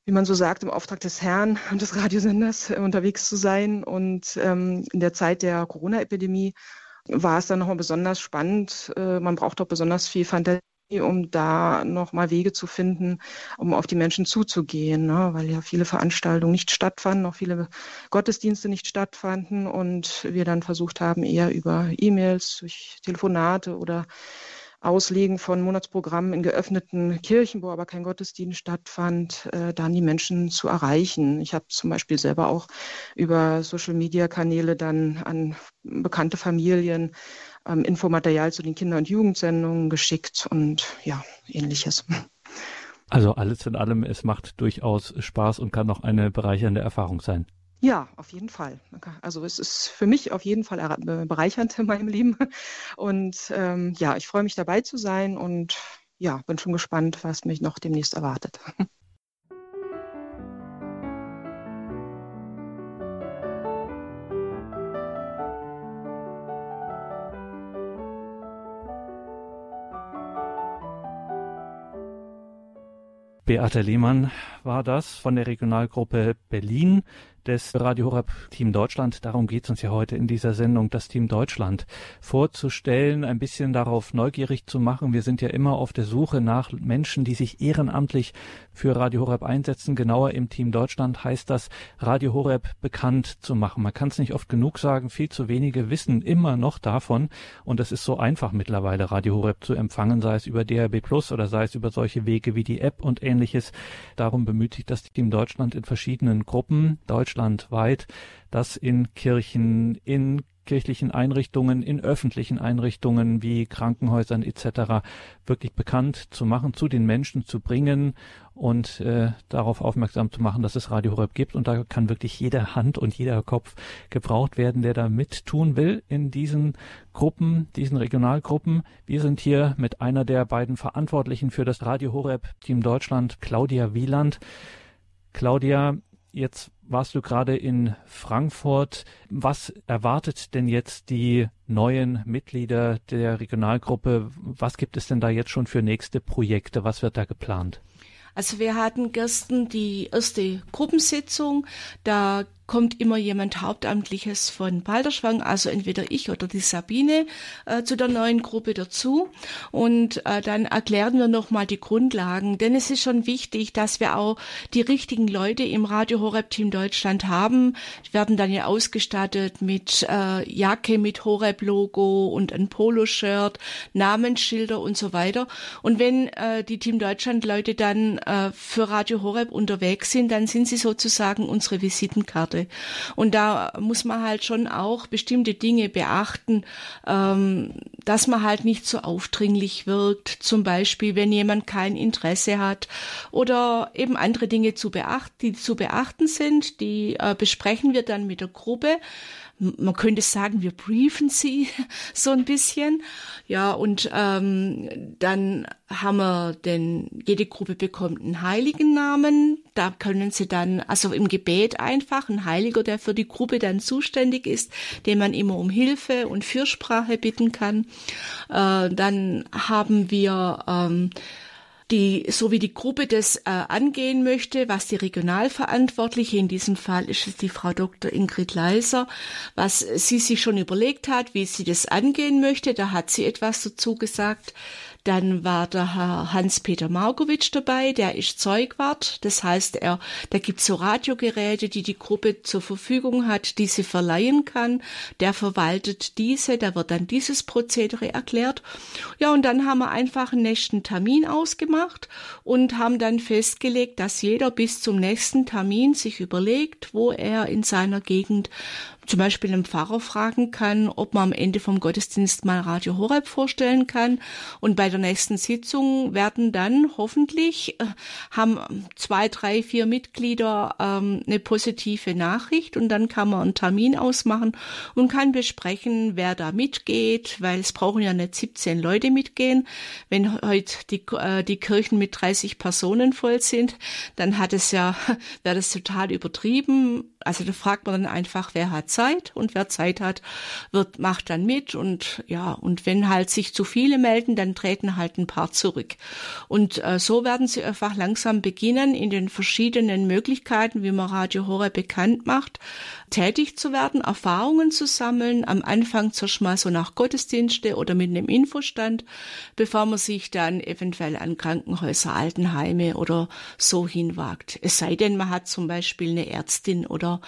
wie man so sagt, im Auftrag des Herrn und des Radiosenders unterwegs zu sein. Und ähm, in der Zeit der Corona-Epidemie war es dann nochmal besonders spannend. Äh, man braucht doch besonders viel Fantasie um da nochmal Wege zu finden, um auf die Menschen zuzugehen, ne? weil ja viele Veranstaltungen nicht stattfanden, auch viele Gottesdienste nicht stattfanden und wir dann versucht haben, eher über E-Mails, durch Telefonate oder Auslegen von Monatsprogrammen in geöffneten Kirchen, wo aber kein Gottesdienst stattfand, äh, dann die Menschen zu erreichen. Ich habe zum Beispiel selber auch über Social-Media-Kanäle dann an bekannte Familien ähm, Infomaterial zu den Kinder- und Jugendsendungen geschickt und ja, ähnliches. Also alles in allem, es macht durchaus Spaß und kann auch eine bereichernde Erfahrung sein. Ja, auf jeden Fall. Also es ist für mich auf jeden Fall bereichernd in meinem Leben. Und ähm, ja, ich freue mich dabei zu sein und ja, bin schon gespannt, was mich noch demnächst erwartet. Beate Lehmann war das von der Regionalgruppe Berlin des Radio Horeb Team Deutschland. Darum geht es uns ja heute in dieser Sendung, das Team Deutschland vorzustellen, ein bisschen darauf neugierig zu machen. Wir sind ja immer auf der Suche nach Menschen, die sich ehrenamtlich für Radio Horeb einsetzen. Genauer im Team Deutschland heißt das, Radio Horeb bekannt zu machen. Man kann es nicht oft genug sagen, viel zu wenige wissen immer noch davon. Und es ist so einfach mittlerweile, Radio Horeb zu empfangen, sei es über DRB Plus oder sei es über solche Wege wie die App und ähnliches. Darum bemüht sich das Team Deutschland in verschiedenen Gruppen. Deutschland deutschlandweit, das in Kirchen, in kirchlichen Einrichtungen, in öffentlichen Einrichtungen wie Krankenhäusern etc. wirklich bekannt zu machen, zu den Menschen zu bringen und äh, darauf aufmerksam zu machen, dass es Radio Horeb gibt. Und da kann wirklich jede Hand und jeder Kopf gebraucht werden, der da mittun will in diesen Gruppen, diesen Regionalgruppen. Wir sind hier mit einer der beiden Verantwortlichen für das Radio Horeb Team Deutschland, Claudia Wieland. Claudia, Jetzt warst du gerade in Frankfurt. Was erwartet denn jetzt die neuen Mitglieder der Regionalgruppe? Was gibt es denn da jetzt schon für nächste Projekte? Was wird da geplant? Also wir hatten gestern die erste Gruppensitzung. Da kommt immer jemand Hauptamtliches von Balderschwang, also entweder ich oder die Sabine, äh, zu der neuen Gruppe dazu. Und äh, dann erklären wir nochmal die Grundlagen. Denn es ist schon wichtig, dass wir auch die richtigen Leute im Radio Horeb Team Deutschland haben. Die werden dann ja ausgestattet mit äh, Jacke mit Horeb-Logo und ein Poloshirt, Namensschilder und so weiter. Und wenn äh, die Team Deutschland Leute dann äh, für Radio Horeb unterwegs sind, dann sind sie sozusagen unsere Visitenkarte. Jahre. Und da muss man halt schon auch bestimmte Dinge beachten, ähm, dass man halt nicht so aufdringlich wirkt. Zum Beispiel, wenn jemand kein Interesse hat oder eben andere Dinge zu beachten, die zu beachten sind, die äh, besprechen wir dann mit der Gruppe man könnte sagen, wir briefen sie so ein bisschen. Ja, und ähm, dann haben wir denn, jede Gruppe bekommt einen heiligen Namen. Da können sie dann, also im Gebet einfach, ein Heiliger, der für die Gruppe dann zuständig ist, den man immer um Hilfe und Fürsprache bitten kann. Äh, dann haben wir ähm, die, so wie die Gruppe das äh, angehen möchte, was die Regionalverantwortliche, in diesem Fall ist es die Frau Dr. Ingrid Leiser, was sie sich schon überlegt hat, wie sie das angehen möchte, da hat sie etwas dazu gesagt. Dann war der Herr Hans-Peter Markowitsch dabei, der ist Zeugwart. Das heißt, er, da gibt's so Radiogeräte, die die Gruppe zur Verfügung hat, die sie verleihen kann. Der verwaltet diese, da wird dann dieses Prozedere erklärt. Ja, und dann haben wir einfach einen nächsten Termin ausgemacht und haben dann festgelegt, dass jeder bis zum nächsten Termin sich überlegt, wo er in seiner Gegend zum Beispiel einen Pfarrer fragen kann, ob man am Ende vom Gottesdienst mal Radio Horeb vorstellen kann. Und bei der nächsten Sitzung werden dann hoffentlich, äh, haben zwei, drei, vier Mitglieder ähm, eine positive Nachricht und dann kann man einen Termin ausmachen und kann besprechen, wer da mitgeht, weil es brauchen ja nicht 17 Leute mitgehen. Wenn heute die, äh, die Kirchen mit 30 Personen voll sind, dann hat es ja, wäre das total übertrieben. Also da fragt man dann einfach, wer hat Zeit und wer Zeit hat, wird, macht dann mit und ja, und wenn halt sich zu viele melden, dann treten halt ein paar zurück. Und äh, so werden sie einfach langsam beginnen, in den verschiedenen Möglichkeiten, wie man Radio Horeb bekannt macht, tätig zu werden, Erfahrungen zu sammeln, am Anfang zuerst mal so nach Gottesdienste oder mit einem Infostand, bevor man sich dann eventuell an Krankenhäuser, Altenheime oder so hinwagt. Es sei denn, man hat zum Beispiel eine Ärztin oder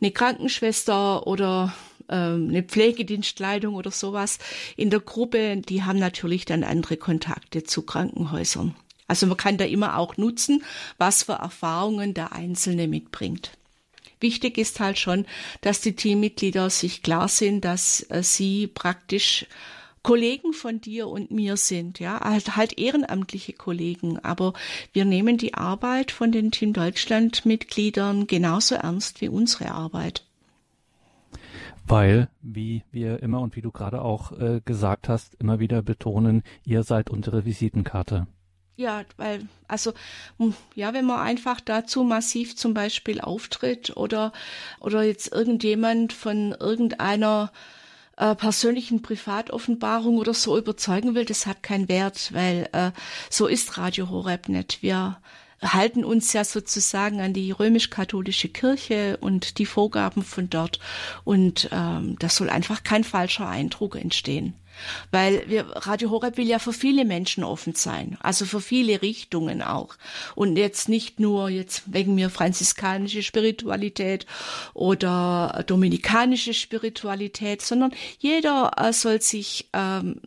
eine Krankenschwester oder ähm, eine Pflegedienstleitung oder sowas in der Gruppe, die haben natürlich dann andere Kontakte zu Krankenhäusern. Also man kann da immer auch nutzen, was für Erfahrungen der Einzelne mitbringt. Wichtig ist halt schon, dass die Teammitglieder sich klar sind, dass äh, sie praktisch Kollegen von dir und mir sind, ja, halt, halt ehrenamtliche Kollegen. Aber wir nehmen die Arbeit von den Team Deutschland Mitgliedern genauso ernst wie unsere Arbeit. Weil, wie wir immer und wie du gerade auch äh, gesagt hast, immer wieder betonen, ihr seid unsere Visitenkarte. Ja, weil, also, hm, ja, wenn man einfach dazu massiv zum Beispiel auftritt oder, oder jetzt irgendjemand von irgendeiner äh, persönlichen Privatoffenbarung oder so überzeugen will, das hat keinen Wert, weil äh, so ist Radio Horeb nicht. Wir halten uns ja sozusagen an die römisch-katholische Kirche und die Vorgaben von dort. Und ähm, das soll einfach kein falscher Eindruck entstehen. Weil wir, Radio Horeb will ja für viele Menschen offen sein, also für viele Richtungen auch. Und jetzt nicht nur jetzt wegen mir franziskanische Spiritualität oder dominikanische Spiritualität, sondern jeder äh, soll sich ähm,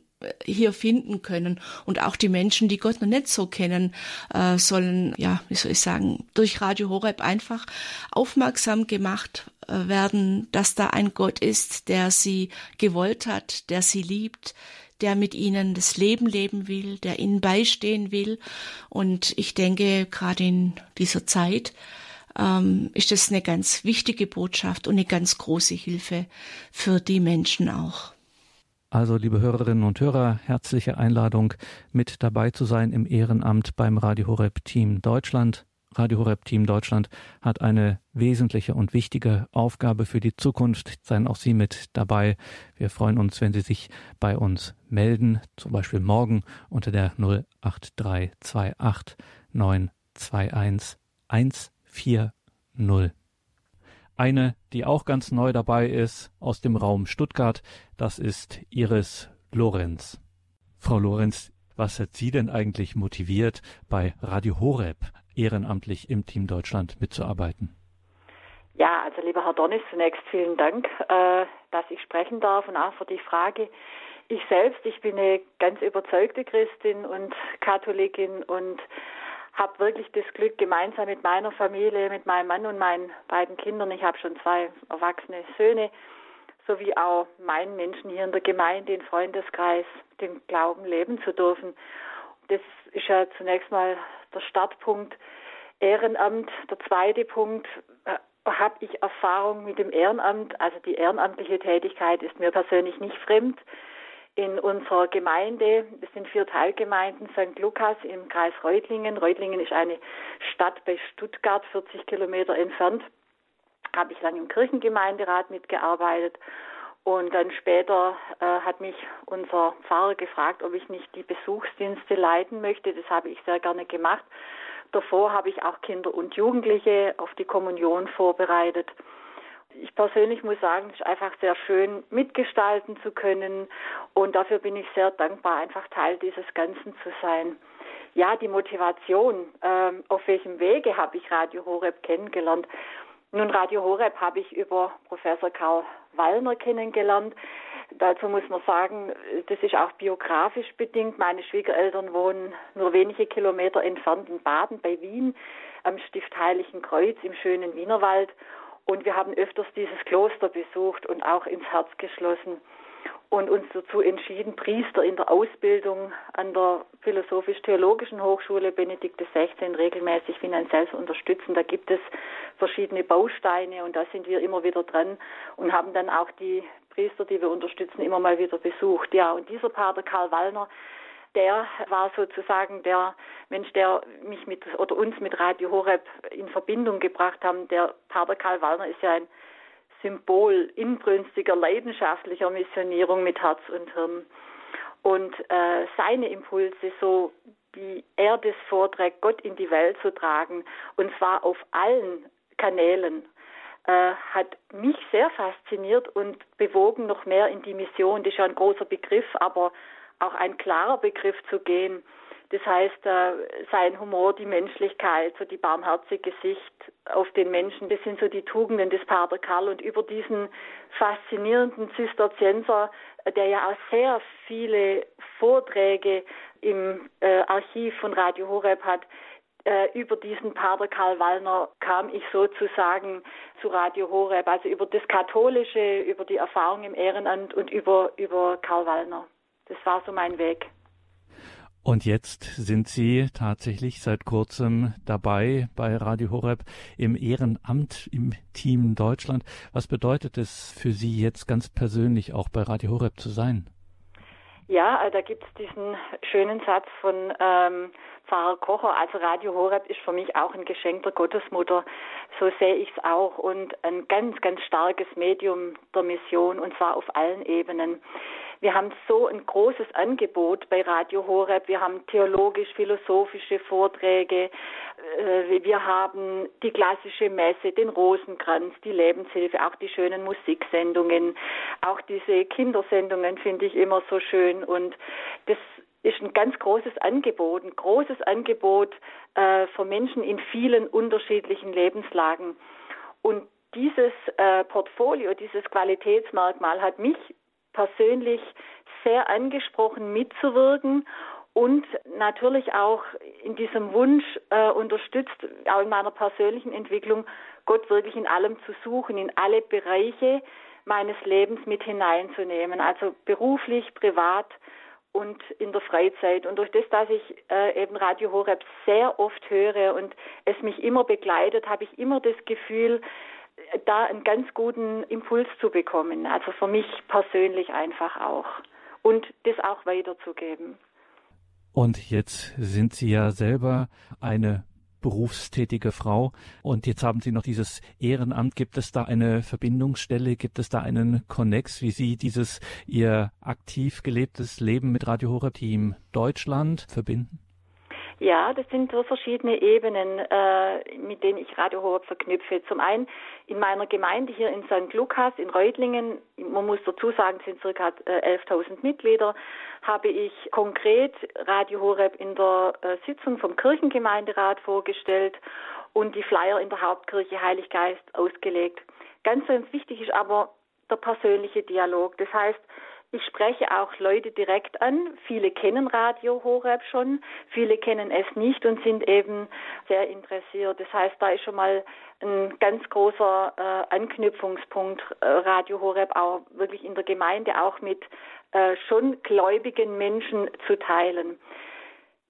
hier finden können. Und auch die Menschen, die Gott noch nicht so kennen, äh, sollen, ja, wie soll ich sagen, durch Radio Horeb einfach aufmerksam gemacht äh, werden, dass da ein Gott ist, der sie gewollt hat, der sie liebt, der mit ihnen das Leben leben will, der ihnen beistehen will. Und ich denke, gerade in dieser Zeit, ähm, ist das eine ganz wichtige Botschaft und eine ganz große Hilfe für die Menschen auch. Also, liebe Hörerinnen und Hörer, herzliche Einladung, mit dabei zu sein im Ehrenamt beim Radio Horeb Team Deutschland. Radio Horeb Team Deutschland hat eine wesentliche und wichtige Aufgabe für die Zukunft. Seien auch Sie mit dabei. Wir freuen uns, wenn Sie sich bei uns melden, zum Beispiel morgen unter der 08328 921 140. Eine, die auch ganz neu dabei ist, aus dem Raum Stuttgart, das ist Iris Lorenz. Frau Lorenz, was hat Sie denn eigentlich motiviert, bei Radio Horeb ehrenamtlich im Team Deutschland mitzuarbeiten? Ja, also lieber Herr Donnis, zunächst vielen Dank, äh, dass ich sprechen darf und auch für die Frage. Ich selbst, ich bin eine ganz überzeugte Christin und Katholikin und habe wirklich das Glück, gemeinsam mit meiner Familie, mit meinem Mann und meinen beiden Kindern, ich habe schon zwei erwachsene Söhne, sowie auch meinen Menschen hier in der Gemeinde, im Freundeskreis, den Glauben leben zu dürfen. Das ist ja zunächst mal der Startpunkt Ehrenamt. Der zweite Punkt, äh, habe ich Erfahrung mit dem Ehrenamt, also die ehrenamtliche Tätigkeit ist mir persönlich nicht fremd in unserer Gemeinde, es sind vier Teilgemeinden, St. Lukas im Kreis Reutlingen. Reutlingen ist eine Stadt bei Stuttgart, 40 Kilometer entfernt. Habe ich lange im Kirchengemeinderat mitgearbeitet. Und dann später äh, hat mich unser Pfarrer gefragt, ob ich nicht die Besuchsdienste leiten möchte. Das habe ich sehr gerne gemacht. Davor habe ich auch Kinder und Jugendliche auf die Kommunion vorbereitet ich persönlich muss sagen, es ist einfach sehr schön, mitgestalten zu können. Und dafür bin ich sehr dankbar, einfach Teil dieses Ganzen zu sein. Ja, die Motivation, ähm, auf welchem Wege habe ich Radio Horeb kennengelernt? Nun, Radio Horeb habe ich über Professor Karl Wallner kennengelernt. Dazu muss man sagen, das ist auch biografisch bedingt. Meine Schwiegereltern wohnen nur wenige Kilometer entfernt in Baden bei Wien am Stift Heiligen Kreuz im schönen Wienerwald. Und wir haben öfters dieses Kloster besucht und auch ins Herz geschlossen und uns dazu entschieden, Priester in der Ausbildung an der Philosophisch-Theologischen Hochschule Benedikt XVI regelmäßig finanziell zu unterstützen. Da gibt es verschiedene Bausteine und da sind wir immer wieder dran und haben dann auch die Priester, die wir unterstützen, immer mal wieder besucht. Ja, und dieser Pater Karl Wallner, der war sozusagen der Mensch, der mich mit oder uns mit Radio Horeb in Verbindung gebracht haben. Der Pater Karl Wallner ist ja ein Symbol inbrünstiger, leidenschaftlicher Missionierung mit Herz und Hirn. Und äh, seine Impulse, so wie er das vorträgt, Gott in die Welt zu tragen, und zwar auf allen Kanälen, äh, hat mich sehr fasziniert und bewogen, noch mehr in die Mission. Das ist ja ein großer Begriff, aber auch ein klarer Begriff zu gehen. Das heißt, sein Humor, die Menschlichkeit, so die barmherzige Sicht auf den Menschen, das sind so die Tugenden des Pater Karl. Und über diesen faszinierenden Zisterzienser, der ja auch sehr viele Vorträge im äh, Archiv von Radio Horeb hat, äh, über diesen Pater Karl Wallner kam ich sozusagen zu Radio Horeb, also über das Katholische, über die Erfahrung im Ehrenamt und über, über Karl Wallner. Das war so mein Weg. Und jetzt sind Sie tatsächlich seit kurzem dabei bei Radio Horeb im Ehrenamt im Team Deutschland. Was bedeutet es für Sie jetzt ganz persönlich auch bei Radio Horeb zu sein? Ja, äh, da gibt es diesen schönen Satz von ähm, Pfarrer Kocher. Also Radio Horeb ist für mich auch ein Geschenk der Gottesmutter. So sehe ich es auch und ein ganz, ganz starkes Medium der Mission und zwar auf allen Ebenen. Wir haben so ein großes Angebot bei Radio Horeb. Wir haben theologisch-philosophische Vorträge. Äh, wir haben die klassische Messe, den Rosenkranz, die Lebenshilfe, auch die schönen Musiksendungen. Auch diese Kindersendungen finde ich immer so schön. Und das ist ein ganz großes Angebot, ein großes Angebot äh, für Menschen in vielen unterschiedlichen Lebenslagen. Und dieses äh, Portfolio, dieses Qualitätsmerkmal hat mich persönlich sehr angesprochen, mitzuwirken und natürlich auch in diesem Wunsch äh, unterstützt, auch in meiner persönlichen Entwicklung, Gott wirklich in allem zu suchen, in alle Bereiche meines Lebens mit hineinzunehmen, also beruflich, privat und in der Freizeit. Und durch das, dass ich äh, eben Radio Horeb sehr oft höre und es mich immer begleitet, habe ich immer das Gefühl, da einen ganz guten Impuls zu bekommen. Also für mich persönlich einfach auch. Und das auch weiterzugeben. Und jetzt sind Sie ja selber eine berufstätige Frau. Und jetzt haben Sie noch dieses Ehrenamt. Gibt es da eine Verbindungsstelle? Gibt es da einen Connex, wie Sie dieses Ihr aktiv gelebtes Leben mit Radio Horeb Team Deutschland verbinden? Ja, das sind so verschiedene Ebenen, äh, mit denen ich Radio Horeb verknüpfe. Zum einen in meiner Gemeinde hier in St. Lukas in Reutlingen, man muss dazu sagen, sind circa 11.000 äh, Mitglieder, habe ich konkret Radio Horeb in der äh, Sitzung vom Kirchengemeinderat vorgestellt und die Flyer in der Hauptkirche Heiliggeist ausgelegt. Ganz, ganz wichtig ist aber der persönliche Dialog. Das heißt, ich spreche auch Leute direkt an. Viele kennen Radio Horeb schon, viele kennen es nicht und sind eben sehr interessiert. Das heißt, da ist schon mal ein ganz großer äh, Anknüpfungspunkt äh, Radio Horeb auch wirklich in der Gemeinde auch mit äh, schon gläubigen Menschen zu teilen.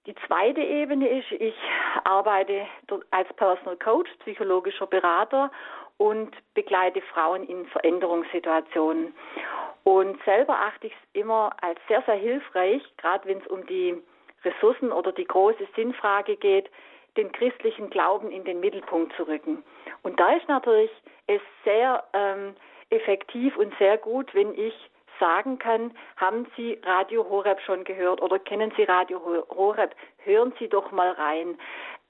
Die zweite Ebene ist, ich arbeite als Personal Coach, psychologischer Berater und begleite Frauen in Veränderungssituationen. Und selber achte ich es immer als sehr, sehr hilfreich, gerade wenn es um die Ressourcen oder die große Sinnfrage geht, den christlichen Glauben in den Mittelpunkt zu rücken. Und da ist natürlich es sehr ähm, effektiv und sehr gut, wenn ich sagen kann, haben Sie Radio Horeb schon gehört oder kennen Sie Radio Horeb? Hören Sie doch mal rein.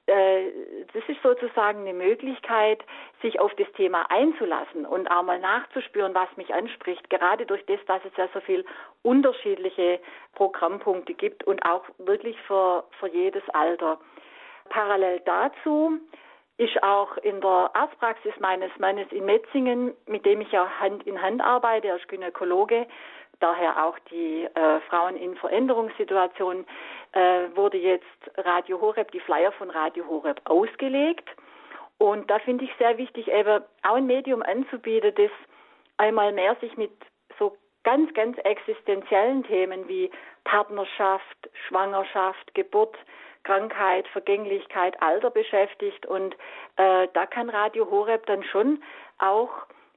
Äh, das ist sozusagen eine Möglichkeit, sich auf das Thema einzulassen und auch mal nachzuspüren, was mich anspricht. Gerade durch das, dass es ja so viel unterschiedliche Programmpunkte gibt und auch wirklich für, für jedes Alter. Parallel dazu ist auch in der Arztpraxis meines Mannes in Metzingen, mit dem ich ja Hand in Hand arbeite, er ist Gynäkologe, daher auch die äh, Frauen in Veränderungssituationen, äh, wurde jetzt Radio Horeb, die Flyer von Radio Horeb ausgelegt. Und da finde ich sehr wichtig, eben auch ein Medium anzubieten, das einmal mehr sich mit so ganz, ganz existenziellen Themen wie Partnerschaft, Schwangerschaft, Geburt, Krankheit, Vergänglichkeit, Alter beschäftigt. Und äh, da kann Radio Horeb dann schon auch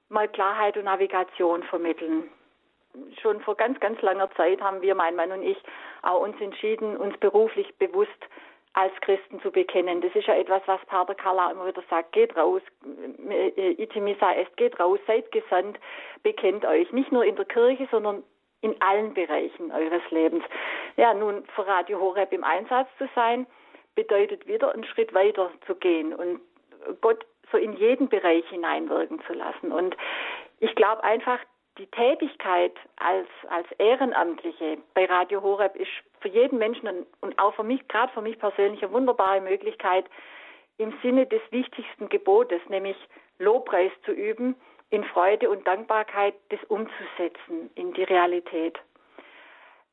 mal Klarheit und Navigation vermitteln schon vor ganz, ganz langer Zeit haben wir, mein Mann und ich, auch uns entschieden, uns beruflich bewusst als Christen zu bekennen. Das ist ja etwas, was Pater Carla immer wieder sagt. Geht raus, Itimisa est, geht raus, seid gesandt, bekennt euch. Nicht nur in der Kirche, sondern in allen Bereichen eures Lebens. Ja, nun für Radio Horeb im Einsatz zu sein, bedeutet wieder einen Schritt weiter zu gehen und Gott so in jeden Bereich hineinwirken zu lassen. Und ich glaube einfach, die Tätigkeit als, als Ehrenamtliche bei Radio Horeb ist für jeden Menschen und auch für mich, gerade für mich persönlich, eine wunderbare Möglichkeit, im Sinne des wichtigsten Gebotes, nämlich Lobpreis zu üben, in Freude und Dankbarkeit das umzusetzen in die Realität.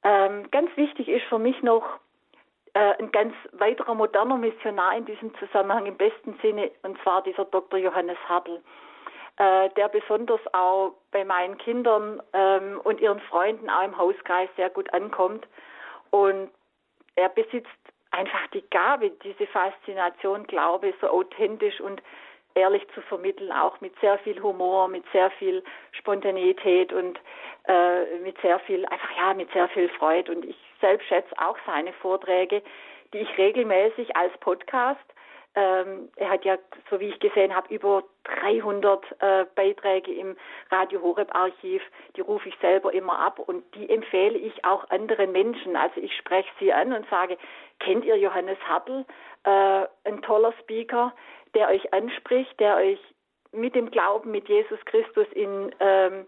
Ähm, ganz wichtig ist für mich noch äh, ein ganz weiterer moderner Missionar in diesem Zusammenhang im besten Sinne, und zwar dieser Dr. Johannes Hartl. Äh, der besonders auch bei meinen Kindern ähm, und ihren Freunden auch im Hauskreis sehr gut ankommt. Und er besitzt einfach die Gabe, diese Faszination, Glaube so authentisch und ehrlich zu vermitteln, auch mit sehr viel Humor, mit sehr viel Spontaneität und äh, mit sehr viel, einfach ja, mit sehr viel Freude. Und ich selbst schätze auch seine Vorträge, die ich regelmäßig als Podcast ähm, er hat ja, so wie ich gesehen habe, über 300 äh, Beiträge im Radio Horeb Archiv. Die rufe ich selber immer ab und die empfehle ich auch anderen Menschen. Also ich spreche sie an und sage, kennt ihr Johannes Hartl? Äh, ein toller Speaker, der euch anspricht, der euch mit dem Glauben mit Jesus Christus in ähm,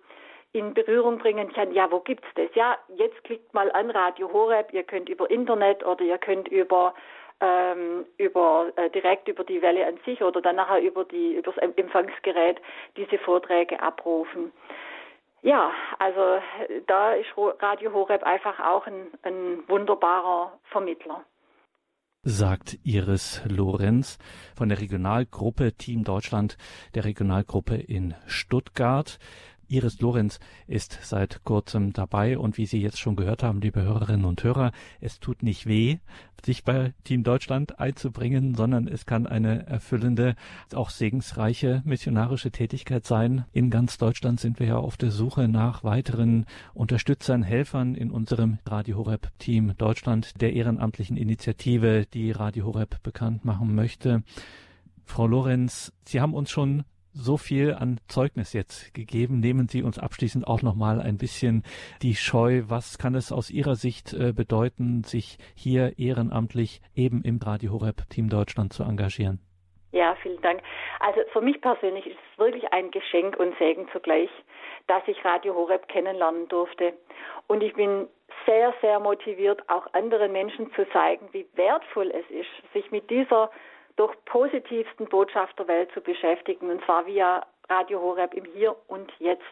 in Berührung bringen kann, ja, wo gibt's das? Ja, jetzt klickt mal an Radio Horeb, ihr könnt über Internet oder ihr könnt über ähm, über äh, direkt über die Welle an sich oder dann nachher über die über das Empfangsgerät diese Vorträge abrufen. Ja, also da ist Radio Horeb einfach auch ein, ein wunderbarer Vermittler sagt Iris Lorenz von der Regionalgruppe Team Deutschland, der Regionalgruppe in Stuttgart. Iris Lorenz ist seit kurzem dabei und wie Sie jetzt schon gehört haben, liebe Hörerinnen und Hörer, es tut nicht weh, sich bei Team Deutschland einzubringen, sondern es kann eine erfüllende, auch segensreiche missionarische Tätigkeit sein. In ganz Deutschland sind wir ja auf der Suche nach weiteren Unterstützern, Helfern in unserem Radio Horeb Team Deutschland, der ehrenamtlichen Initiative, die Radio Horeb bekannt machen möchte. Frau Lorenz, Sie haben uns schon so viel an Zeugnis jetzt gegeben. Nehmen Sie uns abschließend auch noch mal ein bisschen die Scheu. Was kann es aus Ihrer Sicht äh, bedeuten, sich hier ehrenamtlich eben im Radio Horeb Team Deutschland zu engagieren? Ja, vielen Dank. Also für mich persönlich ist es wirklich ein Geschenk und Segen zugleich, dass ich Radio Horeb kennenlernen durfte. Und ich bin sehr, sehr motiviert, auch anderen Menschen zu zeigen, wie wertvoll es ist, sich mit dieser durch positivsten Botschaft der Welt zu beschäftigen, und zwar via Radio Horeb im Hier und Jetzt.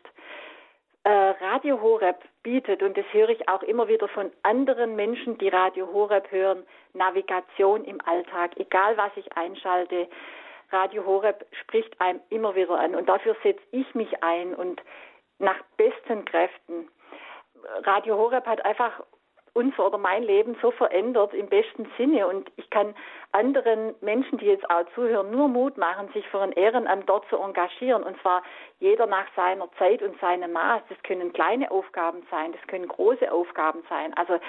Äh, Radio Horeb bietet, und das höre ich auch immer wieder von anderen Menschen, die Radio Horeb hören, Navigation im Alltag, egal was ich einschalte. Radio Horeb spricht einem immer wieder an und dafür setze ich mich ein und nach besten Kräften. Radio Horeb hat einfach unser oder mein Leben so verändert im besten Sinne. Und ich kann anderen Menschen, die jetzt auch zuhören, nur Mut machen, sich für ein Ehrenamt dort zu engagieren. Und zwar jeder nach seiner Zeit und seinem Maß. Das können kleine Aufgaben sein, das können große Aufgaben sein. Also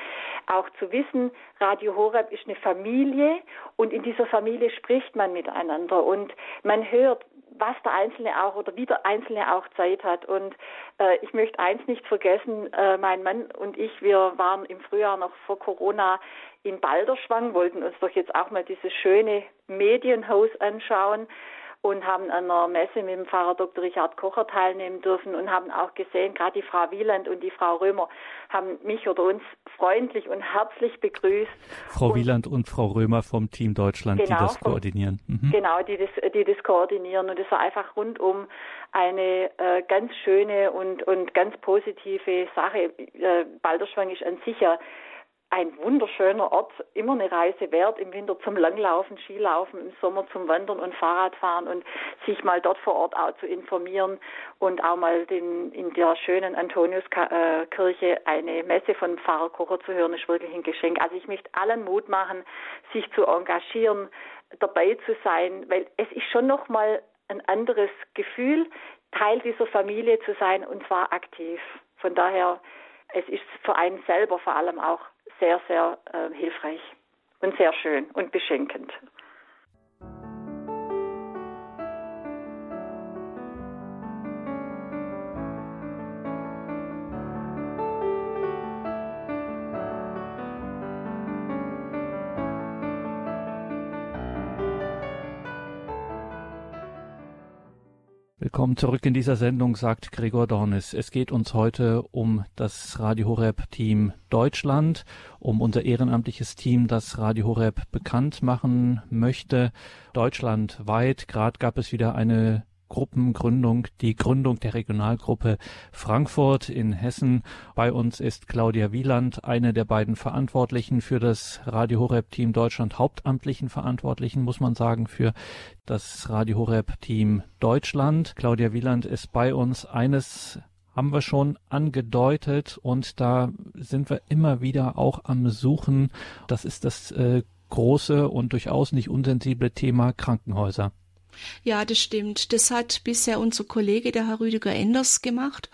auch zu wissen, Radio Horeb ist eine Familie und in dieser Familie spricht man miteinander und man hört, was der Einzelne auch oder wie der Einzelne auch Zeit hat. Und äh, ich möchte eins nicht vergessen, äh, mein Mann und ich, wir waren im Frühjahr noch vor Corona in Balderschwang, wollten uns doch jetzt auch mal dieses schöne Medienhaus anschauen und haben an einer Messe mit dem Pfarrer Dr. Richard Kocher teilnehmen dürfen und haben auch gesehen, gerade die Frau Wieland und die Frau Römer haben mich oder uns freundlich und herzlich begrüßt. Frau und Wieland und Frau Römer vom Team Deutschland, genau, die das koordinieren. Mhm. Genau, die das, die das koordinieren. Und es war einfach rundum eine äh, ganz schöne und, und ganz positive Sache. Äh, Balderschwang ist an sich ja ein wunderschöner Ort, immer eine Reise wert, im Winter zum Langlaufen, Skilaufen, im Sommer zum Wandern und Fahrradfahren und sich mal dort vor Ort auch zu informieren und auch mal den, in der schönen Antoniuskirche eine Messe von Pfarrer Kocher zu hören, ist wirklich ein Geschenk. Also ich möchte allen Mut machen, sich zu engagieren, dabei zu sein, weil es ist schon nochmal ein anderes Gefühl, Teil dieser Familie zu sein und zwar aktiv. Von daher, es ist für einen selber vor allem auch sehr, sehr äh, hilfreich und sehr schön und beschenkend. Willkommen zurück in dieser Sendung, sagt Gregor Dornis. Es geht uns heute um das Radio Horeb Team Deutschland, um unser ehrenamtliches Team, das Radio Horeb bekannt machen möchte. Deutschlandweit. Gerade gab es wieder eine Gruppengründung, die Gründung der Regionalgruppe Frankfurt in Hessen. Bei uns ist Claudia Wieland, eine der beiden Verantwortlichen für das Radio Horeb Team Deutschland, hauptamtlichen Verantwortlichen, muss man sagen, für das Radio Horeb Team Deutschland. Claudia Wieland ist bei uns. Eines haben wir schon angedeutet und da sind wir immer wieder auch am Suchen. Das ist das äh, große und durchaus nicht unsensible Thema Krankenhäuser. Ja, das stimmt. Das hat bisher unser Kollege, der Herr Rüdiger Enders, gemacht.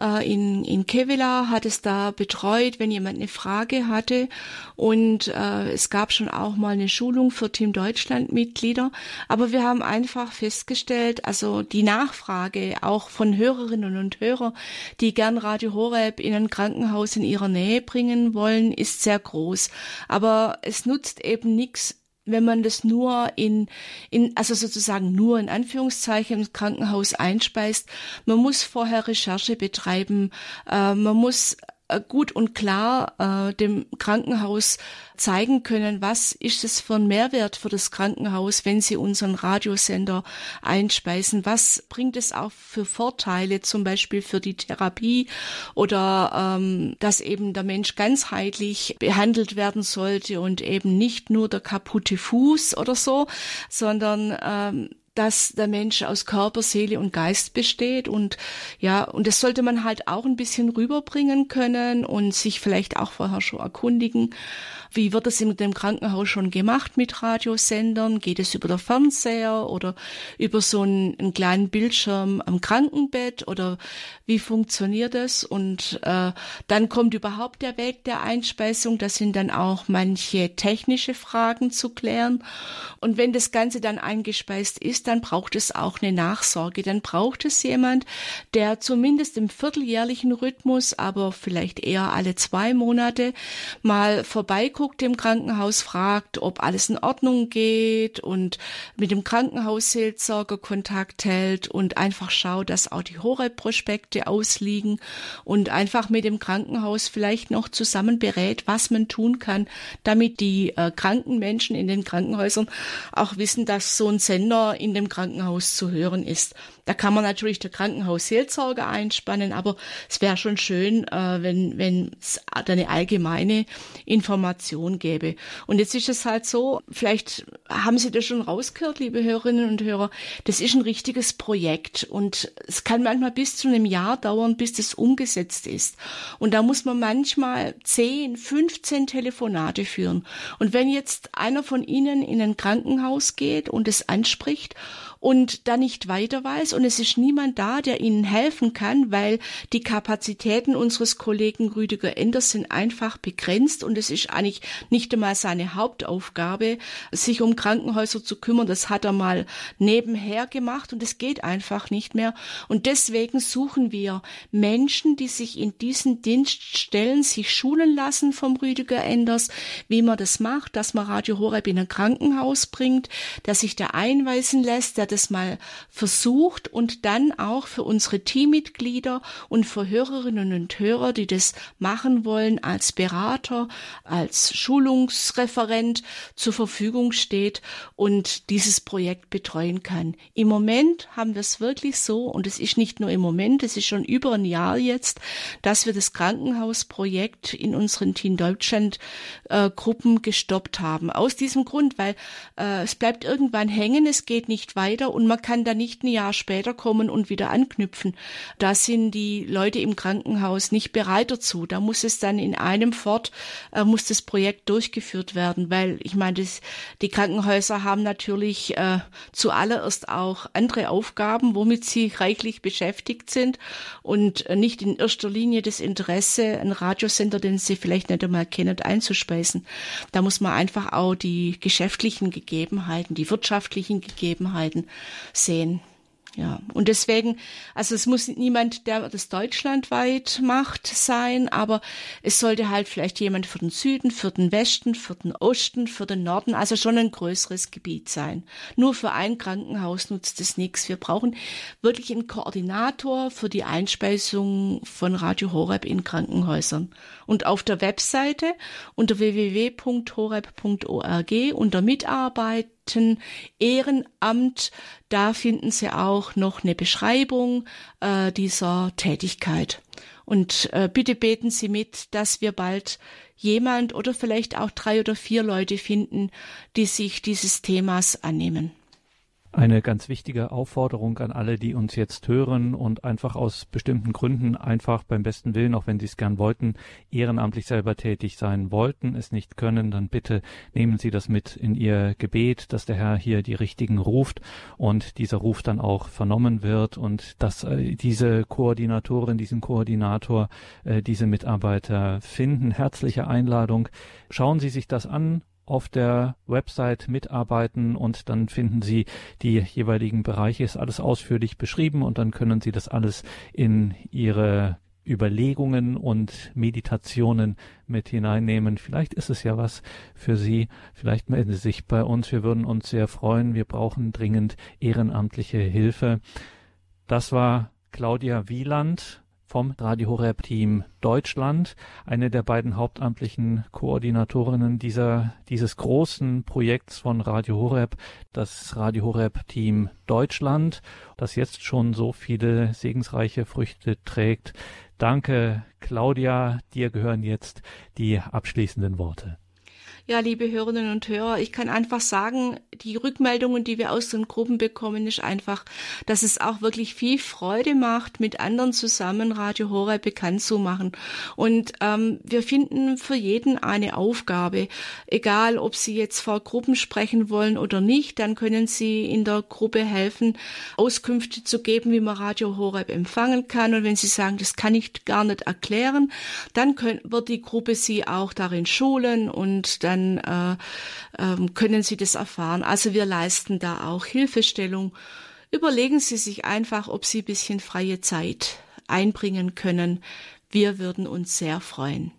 Äh, in, in Kevela hat es da betreut, wenn jemand eine Frage hatte. Und äh, es gab schon auch mal eine Schulung für Team Deutschland Mitglieder. Aber wir haben einfach festgestellt, also die Nachfrage auch von Hörerinnen und Hörern, die gern Radio Horeb in ein Krankenhaus in ihrer Nähe bringen wollen, ist sehr groß. Aber es nutzt eben nichts, wenn man das nur in, in, also sozusagen nur in Anführungszeichen im Krankenhaus einspeist. Man muss vorher Recherche betreiben, äh, man muss gut und klar äh, dem Krankenhaus zeigen können, was ist es für ein Mehrwert für das Krankenhaus, wenn sie unseren Radiosender einspeisen, was bringt es auch für Vorteile, zum Beispiel für die Therapie oder ähm, dass eben der Mensch ganzheitlich behandelt werden sollte und eben nicht nur der kaputte Fuß oder so, sondern ähm, dass der Mensch aus Körper, Seele und Geist besteht und ja, und das sollte man halt auch ein bisschen rüberbringen können und sich vielleicht auch vorher schon erkundigen, wie wird es in dem Krankenhaus schon gemacht mit Radiosendern? Geht es über der Fernseher oder über so einen, einen kleinen Bildschirm am Krankenbett oder wie funktioniert das? Und äh, dann kommt überhaupt der Weg der Einspeisung. Da sind dann auch manche technische Fragen zu klären. Und wenn das Ganze dann eingespeist ist, dann braucht es auch eine Nachsorge. Dann braucht es jemand, der zumindest im vierteljährlichen Rhythmus, aber vielleicht eher alle zwei Monate mal vorbeikommt guckt im Krankenhaus, fragt, ob alles in Ordnung geht und mit dem Krankenhausseelsorger Kontakt hält und einfach schaut, dass auch die Horeb-Prospekte ausliegen und einfach mit dem Krankenhaus vielleicht noch zusammen berät, was man tun kann, damit die äh, kranken Menschen in den Krankenhäusern auch wissen, dass so ein Sender in dem Krankenhaus zu hören ist. Da kann man natürlich der Krankenhausseelsorger einspannen, aber es wäre schon schön, äh, wenn wenn es eine allgemeine Information gäbe. Und jetzt ist es halt so, vielleicht haben Sie das schon rausgehört, liebe Hörerinnen und Hörer, das ist ein richtiges Projekt und es kann manchmal bis zu einem Jahr dauern, bis das umgesetzt ist. Und da muss man manchmal 10, 15 Telefonate führen. Und wenn jetzt einer von Ihnen in ein Krankenhaus geht und es anspricht und da nicht weiter weiß und es ist niemand da, der ihnen helfen kann, weil die Kapazitäten unseres Kollegen Rüdiger Enders sind einfach begrenzt und es ist eigentlich nicht einmal seine Hauptaufgabe, sich um Krankenhäuser zu kümmern. Das hat er mal nebenher gemacht und es geht einfach nicht mehr. Und deswegen suchen wir Menschen, die sich in diesen Dienst stellen, sich schulen lassen vom Rüdiger Enders, wie man das macht, dass man Radio Horeb in ein Krankenhaus bringt, der sich da einweisen lässt, der das mal versucht und dann auch für unsere Teammitglieder und für Hörerinnen und Hörer, die das machen wollen, als Berater, als Schulungsreferent zur Verfügung steht und dieses Projekt betreuen kann. Im Moment haben wir es wirklich so, und es ist nicht nur im Moment, es ist schon über ein Jahr jetzt, dass wir das Krankenhausprojekt in unseren Team Deutschland äh, Gruppen gestoppt haben. Aus diesem Grund, weil äh, es bleibt irgendwann hängen, es geht nicht weiter weiter und man kann da nicht ein Jahr später kommen und wieder anknüpfen. Da sind die Leute im Krankenhaus nicht bereit dazu. Da muss es dann in einem fort, äh, muss das Projekt durchgeführt werden, weil ich meine, das, die Krankenhäuser haben natürlich äh, zuallererst auch andere Aufgaben, womit sie reichlich beschäftigt sind und äh, nicht in erster Linie das Interesse, einen Radiosender, den sie vielleicht nicht einmal kennen, einzuspeisen. Da muss man einfach auch die geschäftlichen Gegebenheiten, die wirtschaftlichen Gegebenheiten sehen. Ja, und deswegen, also es muss niemand, der das deutschlandweit macht, sein, aber es sollte halt vielleicht jemand für den Süden, für den Westen, für den Osten, für den Norden, also schon ein größeres Gebiet sein. Nur für ein Krankenhaus nutzt es nichts. Wir brauchen wirklich einen Koordinator für die Einspeisung von Radio Horeb in Krankenhäusern. Und auf der Webseite unter www.horeb.org unter Mitarbeit Ehrenamt. Da finden Sie auch noch eine Beschreibung äh, dieser Tätigkeit. Und äh, bitte beten Sie mit, dass wir bald jemand oder vielleicht auch drei oder vier Leute finden, die sich dieses Themas annehmen. Eine ganz wichtige Aufforderung an alle, die uns jetzt hören und einfach aus bestimmten Gründen einfach beim besten Willen, auch wenn sie es gern wollten, ehrenamtlich selber tätig sein wollten, es nicht können, dann bitte nehmen Sie das mit in Ihr Gebet, dass der Herr hier die Richtigen ruft und dieser Ruf dann auch vernommen wird und dass äh, diese Koordinatorin, diesen Koordinator, äh, diese Mitarbeiter finden. Herzliche Einladung. Schauen Sie sich das an auf der Website mitarbeiten und dann finden Sie die jeweiligen Bereiche, ist alles ausführlich beschrieben und dann können Sie das alles in Ihre Überlegungen und Meditationen mit hineinnehmen. Vielleicht ist es ja was für Sie. Vielleicht melden Sie sich bei uns. Wir würden uns sehr freuen. Wir brauchen dringend ehrenamtliche Hilfe. Das war Claudia Wieland vom Radio Horeb Team Deutschland, eine der beiden hauptamtlichen Koordinatorinnen dieser, dieses großen Projekts von Radio Horeb, das Radio Horeb Team Deutschland, das jetzt schon so viele segensreiche Früchte trägt. Danke, Claudia. Dir gehören jetzt die abschließenden Worte. Ja, liebe Hörerinnen und Hörer, ich kann einfach sagen, die Rückmeldungen, die wir aus den Gruppen bekommen, ist einfach, dass es auch wirklich viel Freude macht, mit anderen zusammen Radio Horeb bekannt zu machen. Und ähm, wir finden für jeden eine Aufgabe. Egal, ob Sie jetzt vor Gruppen sprechen wollen oder nicht, dann können Sie in der Gruppe helfen, Auskünfte zu geben, wie man Radio Horeb empfangen kann. Und wenn Sie sagen, das kann ich gar nicht erklären, dann können, wird die Gruppe Sie auch darin schulen und dann dann äh, äh, können Sie das erfahren. Also wir leisten da auch Hilfestellung. Überlegen Sie sich einfach, ob Sie ein bisschen freie Zeit einbringen können. Wir würden uns sehr freuen.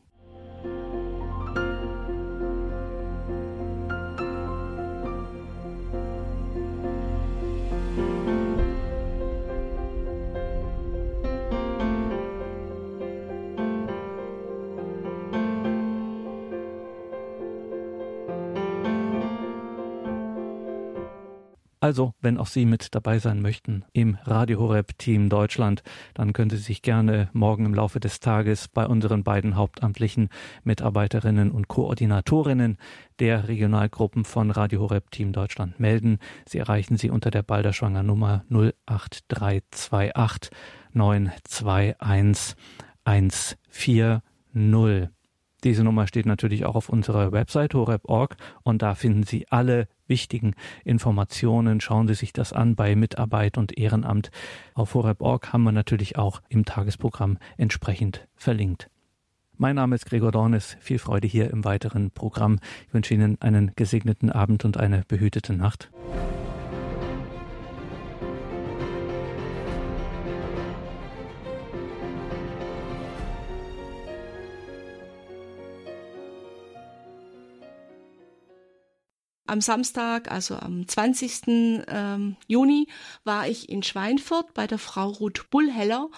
Also, wenn auch Sie mit dabei sein möchten im Radio Horeb Team Deutschland, dann können Sie sich gerne morgen im Laufe des Tages bei unseren beiden hauptamtlichen Mitarbeiterinnen und Koordinatorinnen der Regionalgruppen von Radio Horeb Team Deutschland melden. Sie erreichen sie unter der Balderschwanger Nummer 08328 921 140. Diese Nummer steht natürlich auch auf unserer Website horeb.org und da finden Sie alle wichtigen Informationen. Schauen Sie sich das an bei Mitarbeit und Ehrenamt. Auf horeb.org haben wir natürlich auch im Tagesprogramm entsprechend verlinkt. Mein Name ist Gregor Dornes. Viel Freude hier im weiteren Programm. Ich wünsche Ihnen einen gesegneten Abend und eine behütete Nacht. Am Samstag, also am 20. Ähm, Juni, war ich in Schweinfurt bei der Frau Ruth Bullheller.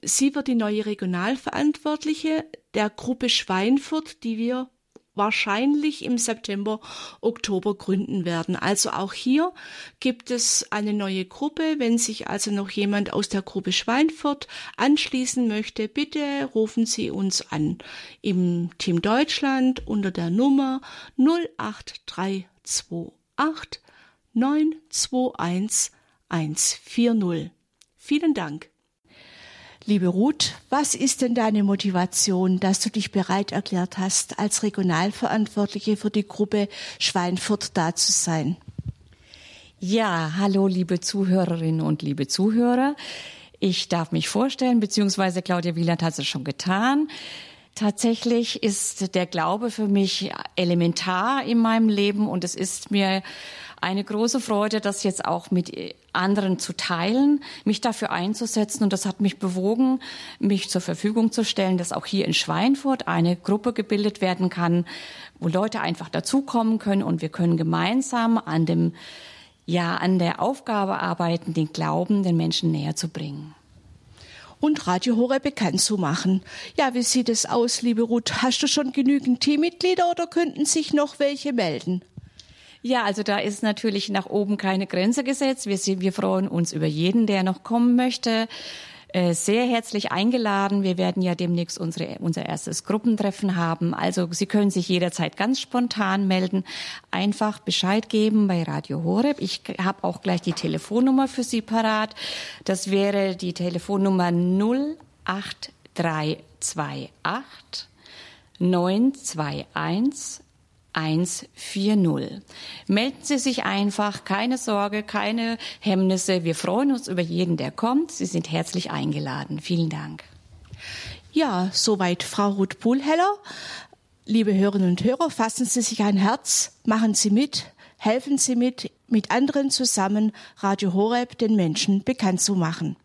Sie wird die neue Regionalverantwortliche der Gruppe Schweinfurt, die wir wahrscheinlich im September, Oktober gründen werden. Also auch hier gibt es eine neue Gruppe. Wenn sich also noch jemand aus der Gruppe Schweinfurt anschließen möchte, bitte rufen Sie uns an im Team Deutschland unter der Nummer 083 028 921 140. Vielen Dank. Liebe Ruth, was ist denn deine Motivation, dass du dich bereit erklärt hast, als Regionalverantwortliche für die Gruppe Schweinfurt da zu sein? Ja, hallo liebe Zuhörerinnen und liebe Zuhörer. Ich darf mich vorstellen, beziehungsweise Claudia Wieland hat es schon getan. Tatsächlich ist der Glaube für mich elementar in meinem Leben und es ist mir eine große Freude, das jetzt auch mit anderen zu teilen, mich dafür einzusetzen. Und das hat mich bewogen, mich zur Verfügung zu stellen, dass auch hier in Schweinfurt eine Gruppe gebildet werden kann, wo Leute einfach dazukommen können und wir können gemeinsam an dem ja, an der Aufgabe arbeiten, den Glauben den Menschen näher zu bringen und Radio Horeb bekannt zu machen. Ja, wie sieht es aus, liebe Ruth? Hast du schon genügend Teammitglieder oder könnten sich noch welche melden? Ja, also da ist natürlich nach oben keine Grenze gesetzt. Wir, wir freuen uns über jeden, der noch kommen möchte. Äh, sehr herzlich eingeladen. Wir werden ja demnächst unsere, unser erstes Gruppentreffen haben. Also Sie können sich jederzeit ganz spontan melden. Einfach Bescheid geben bei Radio Horeb. Ich habe auch gleich die Telefonnummer für Sie parat. Das wäre die Telefonnummer 08328 921 140. Melden Sie sich einfach, keine Sorge, keine Hemmnisse. Wir freuen uns über jeden, der kommt. Sie sind herzlich eingeladen. Vielen Dank. Ja, soweit Frau Ruth Pohlheller. Liebe Hörerinnen und Hörer, fassen Sie sich ein Herz, machen Sie mit, helfen Sie mit, mit anderen zusammen Radio Horeb den Menschen bekannt zu machen.